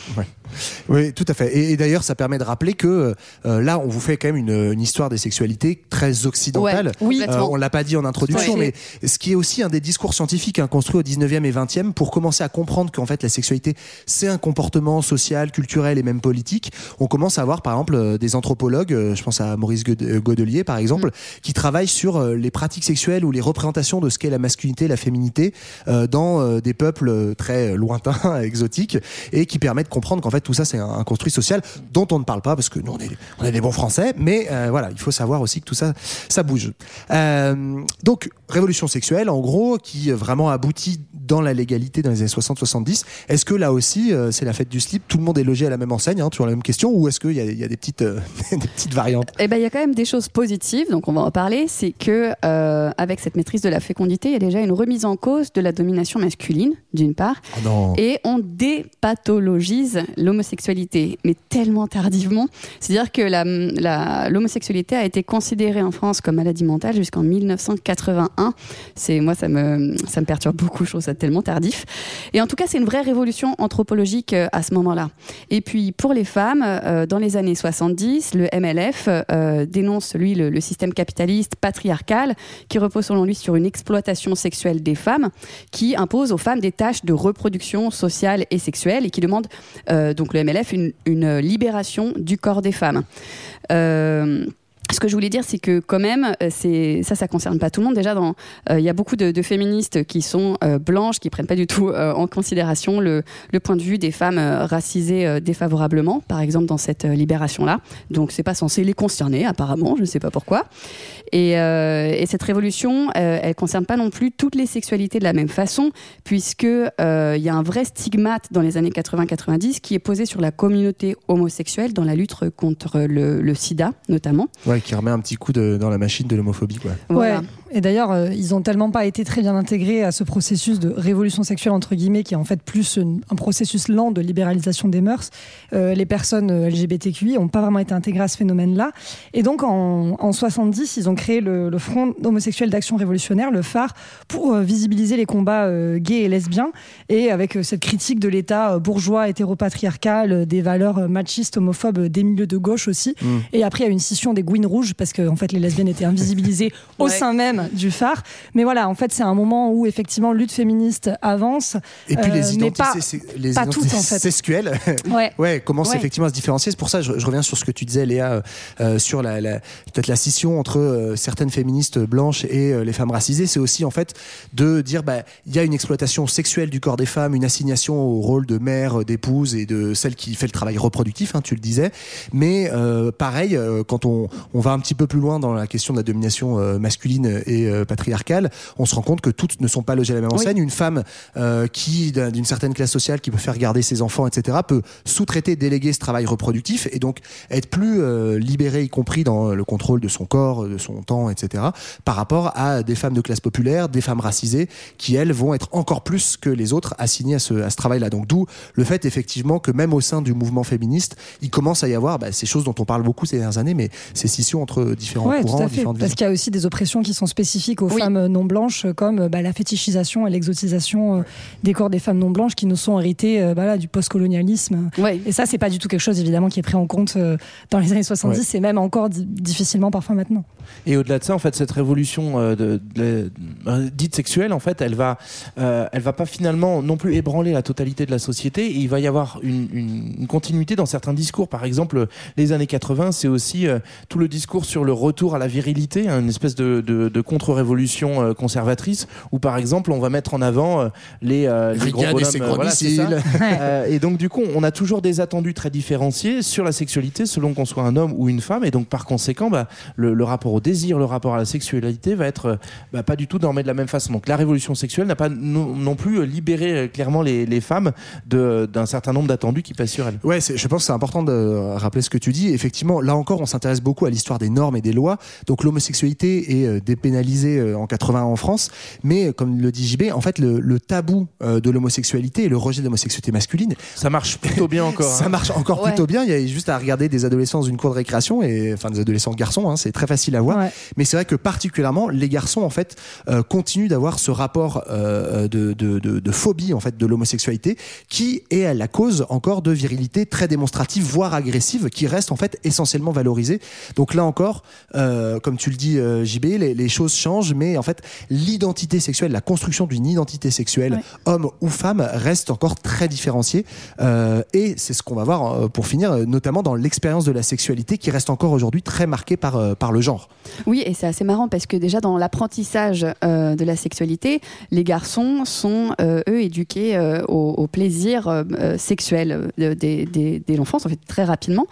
Speaker 7: Oui, tout à fait. Et, et d'ailleurs, ça permet de rappeler que euh, là, on vous fait quand même une, une histoire des sexualités très occidentale.
Speaker 8: Ouais, oui.
Speaker 7: on l'a pas dit en introduction,
Speaker 8: Ouais.
Speaker 7: mais ce qui est aussi un des discours scientifiques hein, construits au 19e et 20e pour commencer à comprendre qu'en fait la sexualité c'est un comportement social, culturel et même politique. On commence à avoir par exemple euh, des anthropologues, euh, je pense à Maurice euh, Godelier par exemple, qui travaillent sur les pratiques sexuelles ou les représentations de ce qu'est la masculinité, la féminité dans des peuples très lointains, exotiques, et qui permettent de comprendre qu'en fait tout ça c'est un, un construit social dont on ne parle pas parce que nous on est, on est des bons Français, mais voilà, il faut savoir aussi que tout ça ça bouge. Donc révolution sexuelle en gros qui vraiment aboutit dans la légalité dans les années 60-70. Est-ce que là aussi euh, c'est la fête du slip, tout le monde est logé à la même enseigne, hein, toujours la même question, ou est-ce qu'il y y a des petites euh, des petites variantes
Speaker 8: Eh ben, il y a quand même des choses positives, donc on va en parler. C'est que euh, avec cette maîtrise de la fécondité, il y a déjà une remise en cause de la domination masculine, d'une part,
Speaker 7: Oh non.
Speaker 8: et on dépathologise l'homosexualité, mais tellement tardivement. C'est-à-dire que la- la- l'homosexualité a été considérée en France comme maladie mentale jusqu'en 1981. C'est moi, ça me ça me perturbe beaucoup. Je trouve ça tellement tardif. Et en tout cas, c'est une vraie révolution anthropologique euh, à ce moment-là. Et puis pour les femmes, euh, dans les années 70 70, le MLF euh, dénonce, lui, le, système capitaliste patriarcal qui repose selon lui sur une exploitation sexuelle des femmes, qui impose aux femmes des tâches de reproduction sociale et sexuelle et qui demande, euh, donc le MLF, une, une libération du corps des femmes. Euh, ce que je voulais dire, c'est que quand même, euh, c'est ça, ça concerne pas tout le monde. Déjà, euh, il y a beaucoup de, de féministes qui sont euh, blanches, qui prennent pas du tout euh, en considération le, le point de vue des femmes euh, racisées euh, défavorablement, par exemple dans cette euh, libération-là. Donc, c'est pas censé les concerner, apparemment. Je ne sais pas pourquoi. Et, euh, et cette révolution, euh, elle concerne pas non plus toutes les sexualités de la même façon, puisque euh, il y a un vrai stigmate dans les années 80-90 qui est posé sur la communauté homosexuelle dans la lutte contre le, le SIDA, notamment.
Speaker 7: Qui remet un petit coup de- dans la machine de l'homophobie, quoi.
Speaker 8: Voilà.
Speaker 9: Ouais. Et d'ailleurs, euh, ils ont tellement pas été très bien intégrés à ce processus de révolution sexuelle entre guillemets, qui est en fait plus une- un processus lent de libéralisation des mœurs. Euh, les personnes euh, LGBTQI ont pas vraiment été intégrées à ce phénomène-là. Et donc en, en 70, ils ont créé le, le Front homosexuel d'action révolutionnaire, le phare, pour euh, visibiliser les combats gays et lesbiens, et avec cette critique de l'État bourgeois, hétéropatriarcal, des valeurs machistes, homophobes, des milieux de gauche aussi.
Speaker 7: Mm.
Speaker 9: Et après, il y a une scission des Gouines rouges parce que en fait, les lesbiennes étaient invisibilisées au
Speaker 8: Ouais.
Speaker 9: sein même du phare. Mais voilà, en fait, c'est un moment où effectivement lutte féministe avance.
Speaker 7: Et puis
Speaker 9: euh,
Speaker 7: les
Speaker 9: mais
Speaker 7: identités,
Speaker 9: pas,
Speaker 7: les
Speaker 9: pas
Speaker 7: identités
Speaker 9: toutes en fait.
Speaker 7: sexuelles,
Speaker 9: Ouais.
Speaker 7: ouais, commencent
Speaker 9: Ouais.
Speaker 7: effectivement à se différencier. C'est pour ça, je, je reviens sur ce que tu disais, Léa, euh, euh, sur la, la- peut-être la scission entre euh, certaines féministes blanches et euh, les femmes racisées. C'est aussi en fait de dire, bah, il y a une exploitation sexuelle du corps des femmes, une assignation au rôle de mère, euh, d'épouse et de celle qui fait le travail reproductif, hein, tu le disais. Mais euh, pareil, euh, quand on, on va un petit peu plus loin dans la question de la domination euh, masculine et euh, patriarcale, on se rend compte que toutes ne sont pas logées à la même
Speaker 8: Oui.
Speaker 7: enseigne. Une femme euh, qui, d'un- d'une certaine classe sociale, qui peut faire garder ses enfants, etc., peut sous-traiter, déléguer ce travail reproductif et donc être plus euh, libérée, y compris dans le contrôle de son corps, de son temps, etc., par rapport à des femmes de classe populaire, des femmes racisées, qui elles vont être encore plus que les autres assignées à ce, à ce travail-là. Donc d'où le fait effectivement que même au sein du mouvement féministe, il commence à y avoir bah, ces choses dont on parle beaucoup ces dernières années, mais ces scissions entre différents
Speaker 9: Ouais,
Speaker 7: courants, différentes
Speaker 9: Parce qu'il y a aussi des oppressions qui sont spécifiques aux
Speaker 8: Oui.
Speaker 9: femmes non blanches, comme bah, la fétichisation et l'exotisation euh, des corps des femmes non blanches qui nous sont héritées euh, bah, là, du postcolonialisme.
Speaker 8: Ouais.
Speaker 9: Et ça, c'est pas du tout quelque chose évidemment qui est pris en compte euh, dans les années 70
Speaker 4: Ouais.
Speaker 9: et même encore di- difficilement parfois maintenant.
Speaker 4: Et au-delà de ça, en fait, cette révolution euh, de, de la- euh, dite sexuelle, en fait, elle va, euh, elle va pas finalement non plus ébranler la totalité de la société. Et il va y avoir une, une- une continuité dans certains discours. Par exemple, les années 80, c'est aussi euh, tout le discours sur le retour à la virilité, hein, une espèce de, de, de contre-révolution euh, conservatrice, où par exemple, on va mettre en avant euh, les, euh, les gros bonhommes. euh, voilà, ça. Euh, et donc du coup, on a toujours des attendus très différenciés sur la sexualité selon qu'on soit un homme ou une femme. Et donc par conséquent, bah, le, le rapport au désir, le rapport à la sexualité va être bah, pas du tout dormé de la même façon. Donc la révolution sexuelle n'a pas non, non plus libéré euh, clairement les, les femmes d'un certain nombre d'attendus qui passent sur elles.
Speaker 7: Ouais, je pense que c'est important de rappeler ce que tu dis. Effectivement, là encore, on s'intéresse beaucoup à l'histoire des normes et des lois. Donc l'homosexualité est euh, dépénalisée euh, en 80 en France, mais euh, comme le dit JB, en fait, le, le tabou euh, de l'homosexualité et le rejet de l'homosexualité masculine,
Speaker 4: ça marche plutôt bien encore.
Speaker 7: ça
Speaker 4: hein.
Speaker 7: marche encore
Speaker 8: Ouais.
Speaker 7: plutôt bien. Il y a juste à regarder des adolescents dans une cour de récréation et enfin des adolescents garçons, hein, c'est très facile à voir.
Speaker 9: Ouais.
Speaker 7: Mais c'est vrai que particulièrement les garçons en fait euh, continuent d'avoir ce rapport euh, de, de, de, de phobie en fait de l'homosexualité qui est à la cause encore de virilité très démonstrative voire agressive qui reste en fait essentiellement valorisée. Donc là encore, euh, comme tu le dis euh, JB, les, les choses changent, mais en fait l'identité sexuelle, la construction d'une identité sexuelle,
Speaker 9: Ouais.
Speaker 7: homme ou femme, reste encore très différenciée. Euh, et c'est ce qu'on va voir euh, pour finir, euh, notamment dans l'expérience de la sexualité qui reste encore aujourd'hui très marquée par, par le genre.
Speaker 8: Oui, et c'est assez marrant parce que déjà dans l'apprentissage euh, de la sexualité, les garçons sont euh, eux éduqués au, au plaisir sexuel dès l'enfance, en fait très rapidement.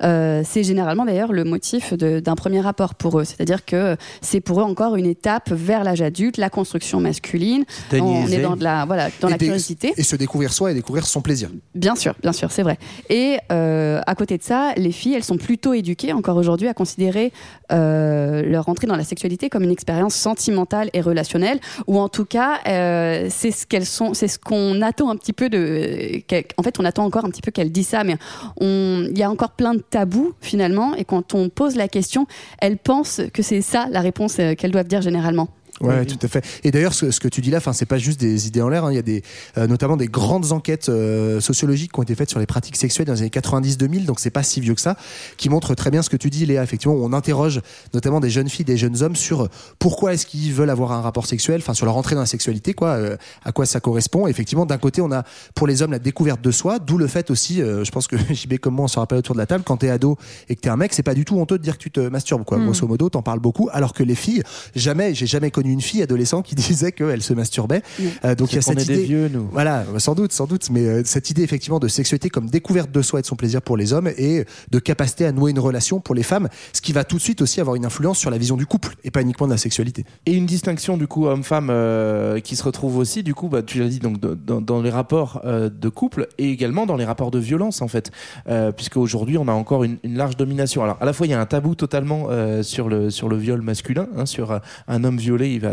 Speaker 8: C'est généralement d'ailleurs le motif de- d'un premier rapport pour eux, c'est-à-dire que c'est pour eux encore une étape vers l'âge adulte, la construction masculine. On est dans de la voilà dans
Speaker 7: et
Speaker 8: la curiosité.
Speaker 7: Et se découvrir soi et découvrir son plaisir.
Speaker 8: Bien sûr, bien sûr, c'est vrai. Et euh, à côté de ça, les filles, elles sont plutôt éduquées encore aujourd'hui à considérer euh, leur entrée dans la sexualité comme une expérience sentimentale et relationnelle, ou en tout cas, euh, c'est ce qu'elles sont, c'est ce qu'on attend un petit peu de. En fait, on attend encore un petit peu qu'elles disent ça, mais il y a encore plein de tabous finalement, et quand on pose la question, elles pensent que c'est ça la réponse qu'elles doivent dire généralement.
Speaker 7: Ouais, tout à fait. Et d'ailleurs, ce, ce que tu dis là, enfin, c'est pas juste des idées en l'air. hein. Il y a des, euh, notamment des grandes enquêtes euh, sociologiques qui ont été faites sur les pratiques sexuelles dans les années 90-2000, donc c'est pas si vieux que ça, qui montrent très bien ce que tu dis, Léa. Effectivement, on interroge notamment des jeunes filles, des jeunes hommes sur pourquoi est-ce qu'ils veulent avoir un rapport sexuel, enfin sur leur entrée dans la sexualité, quoi, euh, à quoi ça correspond. Et effectivement, d'un côté, on a pour les hommes la découverte de soi, d'où le fait aussi, euh, je pense que JB comme moi, on se rappelle autour de la table, quand t'es ado et que t'es un mec, c'est pas du tout honteux de dire que tu te masturbes, quoi.
Speaker 9: Mm.
Speaker 7: Grosso modo, t'en parles beaucoup, alors que les filles, jamais, j'ai jamais connu une fille adolescente qui disait qu'elle se masturbait. Euh, donc il y a cette
Speaker 4: est des
Speaker 7: idée.
Speaker 4: vieux, nous.
Speaker 7: Voilà, sans doute, sans doute, mais euh, cette idée effectivement de sexualité comme découverte de soi et de son plaisir pour les hommes et de capacité à nouer une relation pour les femmes, ce qui va tout de suite aussi avoir une influence sur la vision du couple et pas uniquement de la sexualité.
Speaker 4: Et une distinction du coup homme-femme euh, qui se retrouve aussi du coup bah, tu l'as dit donc dans, dans les rapports euh, de couple et également dans les rapports de violence en fait euh, puisque aujourd'hui on a encore une, une large domination alors à la fois il y a un tabou totalement euh, sur le sur le viol masculin hein, sur un homme violé va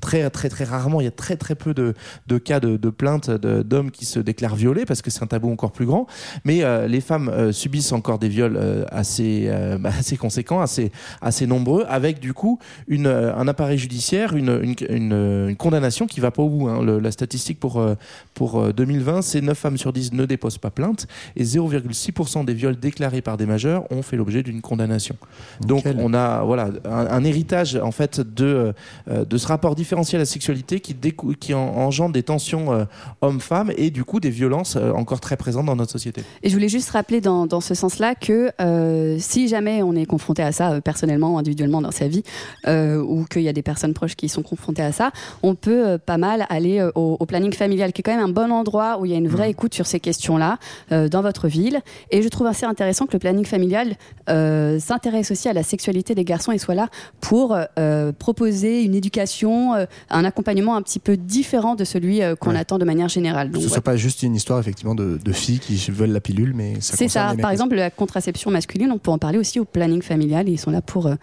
Speaker 4: très très très rarement il y a très très peu de, de cas de, de plaintes d'hommes qui se déclarent violés parce que c'est un tabou encore plus grand mais euh, les femmes euh, subissent encore des viols euh, assez euh, bah, assez conséquents assez assez nombreux avec du coup une, euh, un appareil judiciaire, une, une, une- une condamnation qui va pas au bout. hein. Le- la statistique pour, euh, pour euh, 2020, c'est 9 femmes sur 10 ne déposent pas plainte et 0,6% des viols déclarés par des majeurs ont fait l'objet d'une condamnation. Donc on a voilà un, un héritage en fait de, euh, de ce rapport différencié à la sexualité qui, décou- qui en- engendre des tensions euh, hommes-femmes et du coup des violences euh, encore très présentes dans notre société.
Speaker 8: Et je voulais juste rappeler dans, dans ce sens-là que euh, si jamais on est confronté à ça personnellement, individuellement dans sa vie, ou qu'il y a des personnes proches qui sont confrontées à ça, on peut pas mal aller au, au planning familial, qui est quand même un bon endroit où il y a une vraie écoute sur ces questions-là dans votre ville. Et je trouve assez intéressant que le planning familial s'intéresse aussi à la sexualité des garçons et soit là pour proposer une éducation, euh, un accompagnement un petit peu différent de celui euh, qu'on
Speaker 7: Ouais.
Speaker 8: attend de manière générale. Donc,
Speaker 7: ce
Speaker 8: ouais.
Speaker 7: soit pas juste une histoire effectivement de, de filles qui veulent la pilule, mais ça
Speaker 8: C'est ça.
Speaker 7: les
Speaker 8: Par exemple, la contraception masculine, on peut en parler aussi au planning familial. Et ils sont là pour, euh,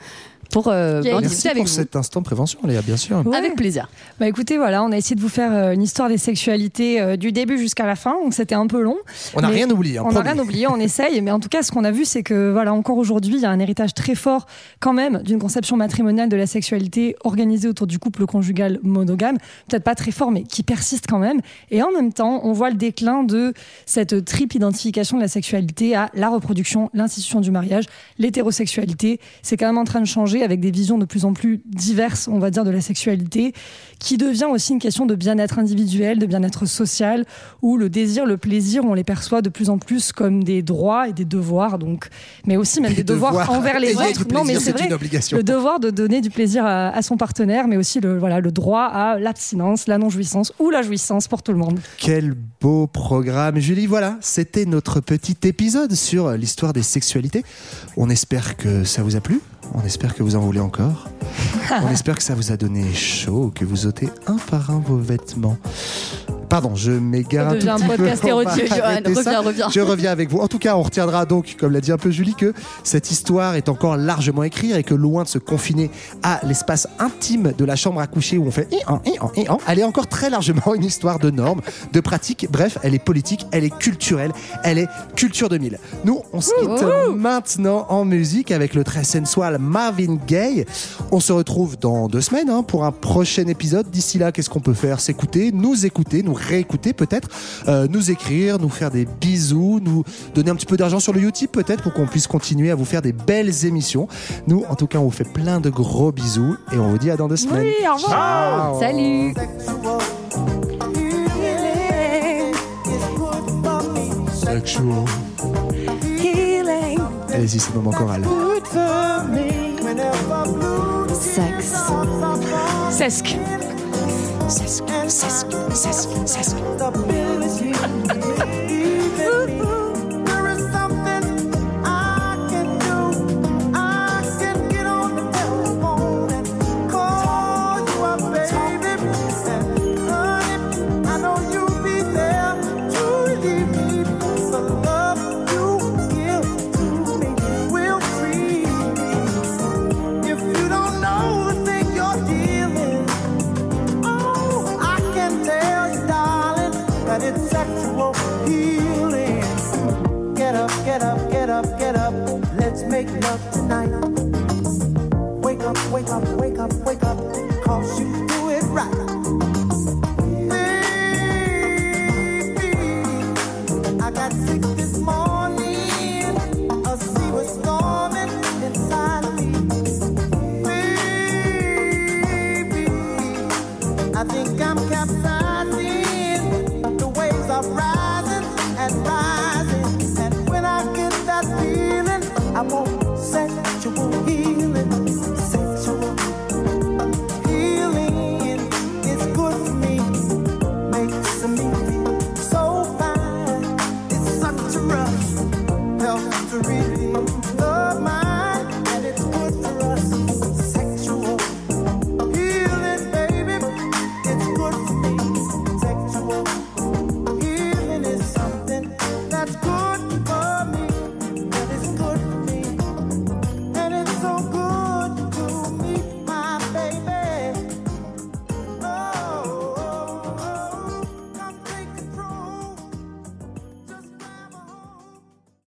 Speaker 8: pour euh, en
Speaker 7: Merci
Speaker 8: discuter avec
Speaker 7: pour
Speaker 8: vous.
Speaker 7: cet instant prévention, Léa, bien sûr.
Speaker 8: Avec plaisir.
Speaker 9: Bah écoutez, voilà, on a essayé de vous faire euh, une histoire des sexualités euh, du début jusqu'à la fin, donc c'était un peu long.
Speaker 7: On n'a rien oublié, hein,
Speaker 9: on n'a rien oublié, on essaye, mais en tout cas, ce qu'on a vu, c'est que voilà, encore aujourd'hui, il y a un héritage très fort, quand même, d'une conception matrimoniale de la sexualité organisée autour du couple conjugal monogame. Peut-être pas très fort, mais qui persiste quand même. Et en même temps, on voit le déclin de cette triple identification de la sexualité à la reproduction, l'institution du mariage, l'hétérosexualité. C'est quand même en train de changer avec des visions de plus en plus diverses, on va dire, de la sexualité, qui devient aussi une question de bien-être individuel, de bien-être social, où le désir, le plaisir, on les perçoit de plus en plus comme des droits et des devoirs, donc, mais aussi même des,
Speaker 7: Des
Speaker 9: devoirs,
Speaker 7: devoirs.
Speaker 9: envers les autres. non, mais c'est vrai.
Speaker 7: une obligation.
Speaker 9: Le devoir de donner du plaisir à, à son partenaire, mais aussi le, voilà, le droit à l'abstinence, la non-jouissance ou la jouissance pour tout le monde.
Speaker 7: Quel beau programme. Julie, voilà, c'était notre petit épisode sur l'histoire des sexualités. On espère que ça vous a plu. On espère que vous en voulez encore. On espère que ça vous a donné chaud, que vous ôtez un par un vos vêtements. Pardon, je m'égare
Speaker 8: Ça
Speaker 7: un
Speaker 8: devient un podcast érotique, Johan. Reviens, reviens.
Speaker 7: Je reviens avec vous. En tout cas, on retiendra donc, comme l'a dit un peu Julie, que cette histoire est encore largement écrite et que loin de se confiner à l'espace intime de la chambre à coucher où on fait i-en, i-en, i-en, elle est encore très largement une histoire de normes, de pratiques. Bref, elle est politique, elle est culturelle, elle est culture 2000. Nous, on se quitte maintenant en musique avec le très sensual Marvin Gaye. On se retrouve dans deux semaines hein, pour un prochain épisode. D'ici là, qu'est-ce qu'on peut faire? S'écouter, nous écouter, nous réécouter peut-être, euh, nous écrire, nous faire des bisous, nous donner un petit peu d'argent sur le YouTube peut-être pour qu'on puisse continuer à vous faire des belles émissions. Nous, en tout cas, on vous fait plein de gros bisous et on vous dit à dans deux semaines.
Speaker 9: Oui, au revoir.
Speaker 7: Ciao.
Speaker 8: Salut.
Speaker 7: Sexual. Allez-y, c'est le moment choral.
Speaker 8: Sexe.
Speaker 9: Sesque.
Speaker 14: Sesque, sesque, sesque, sesque.
Speaker 15: If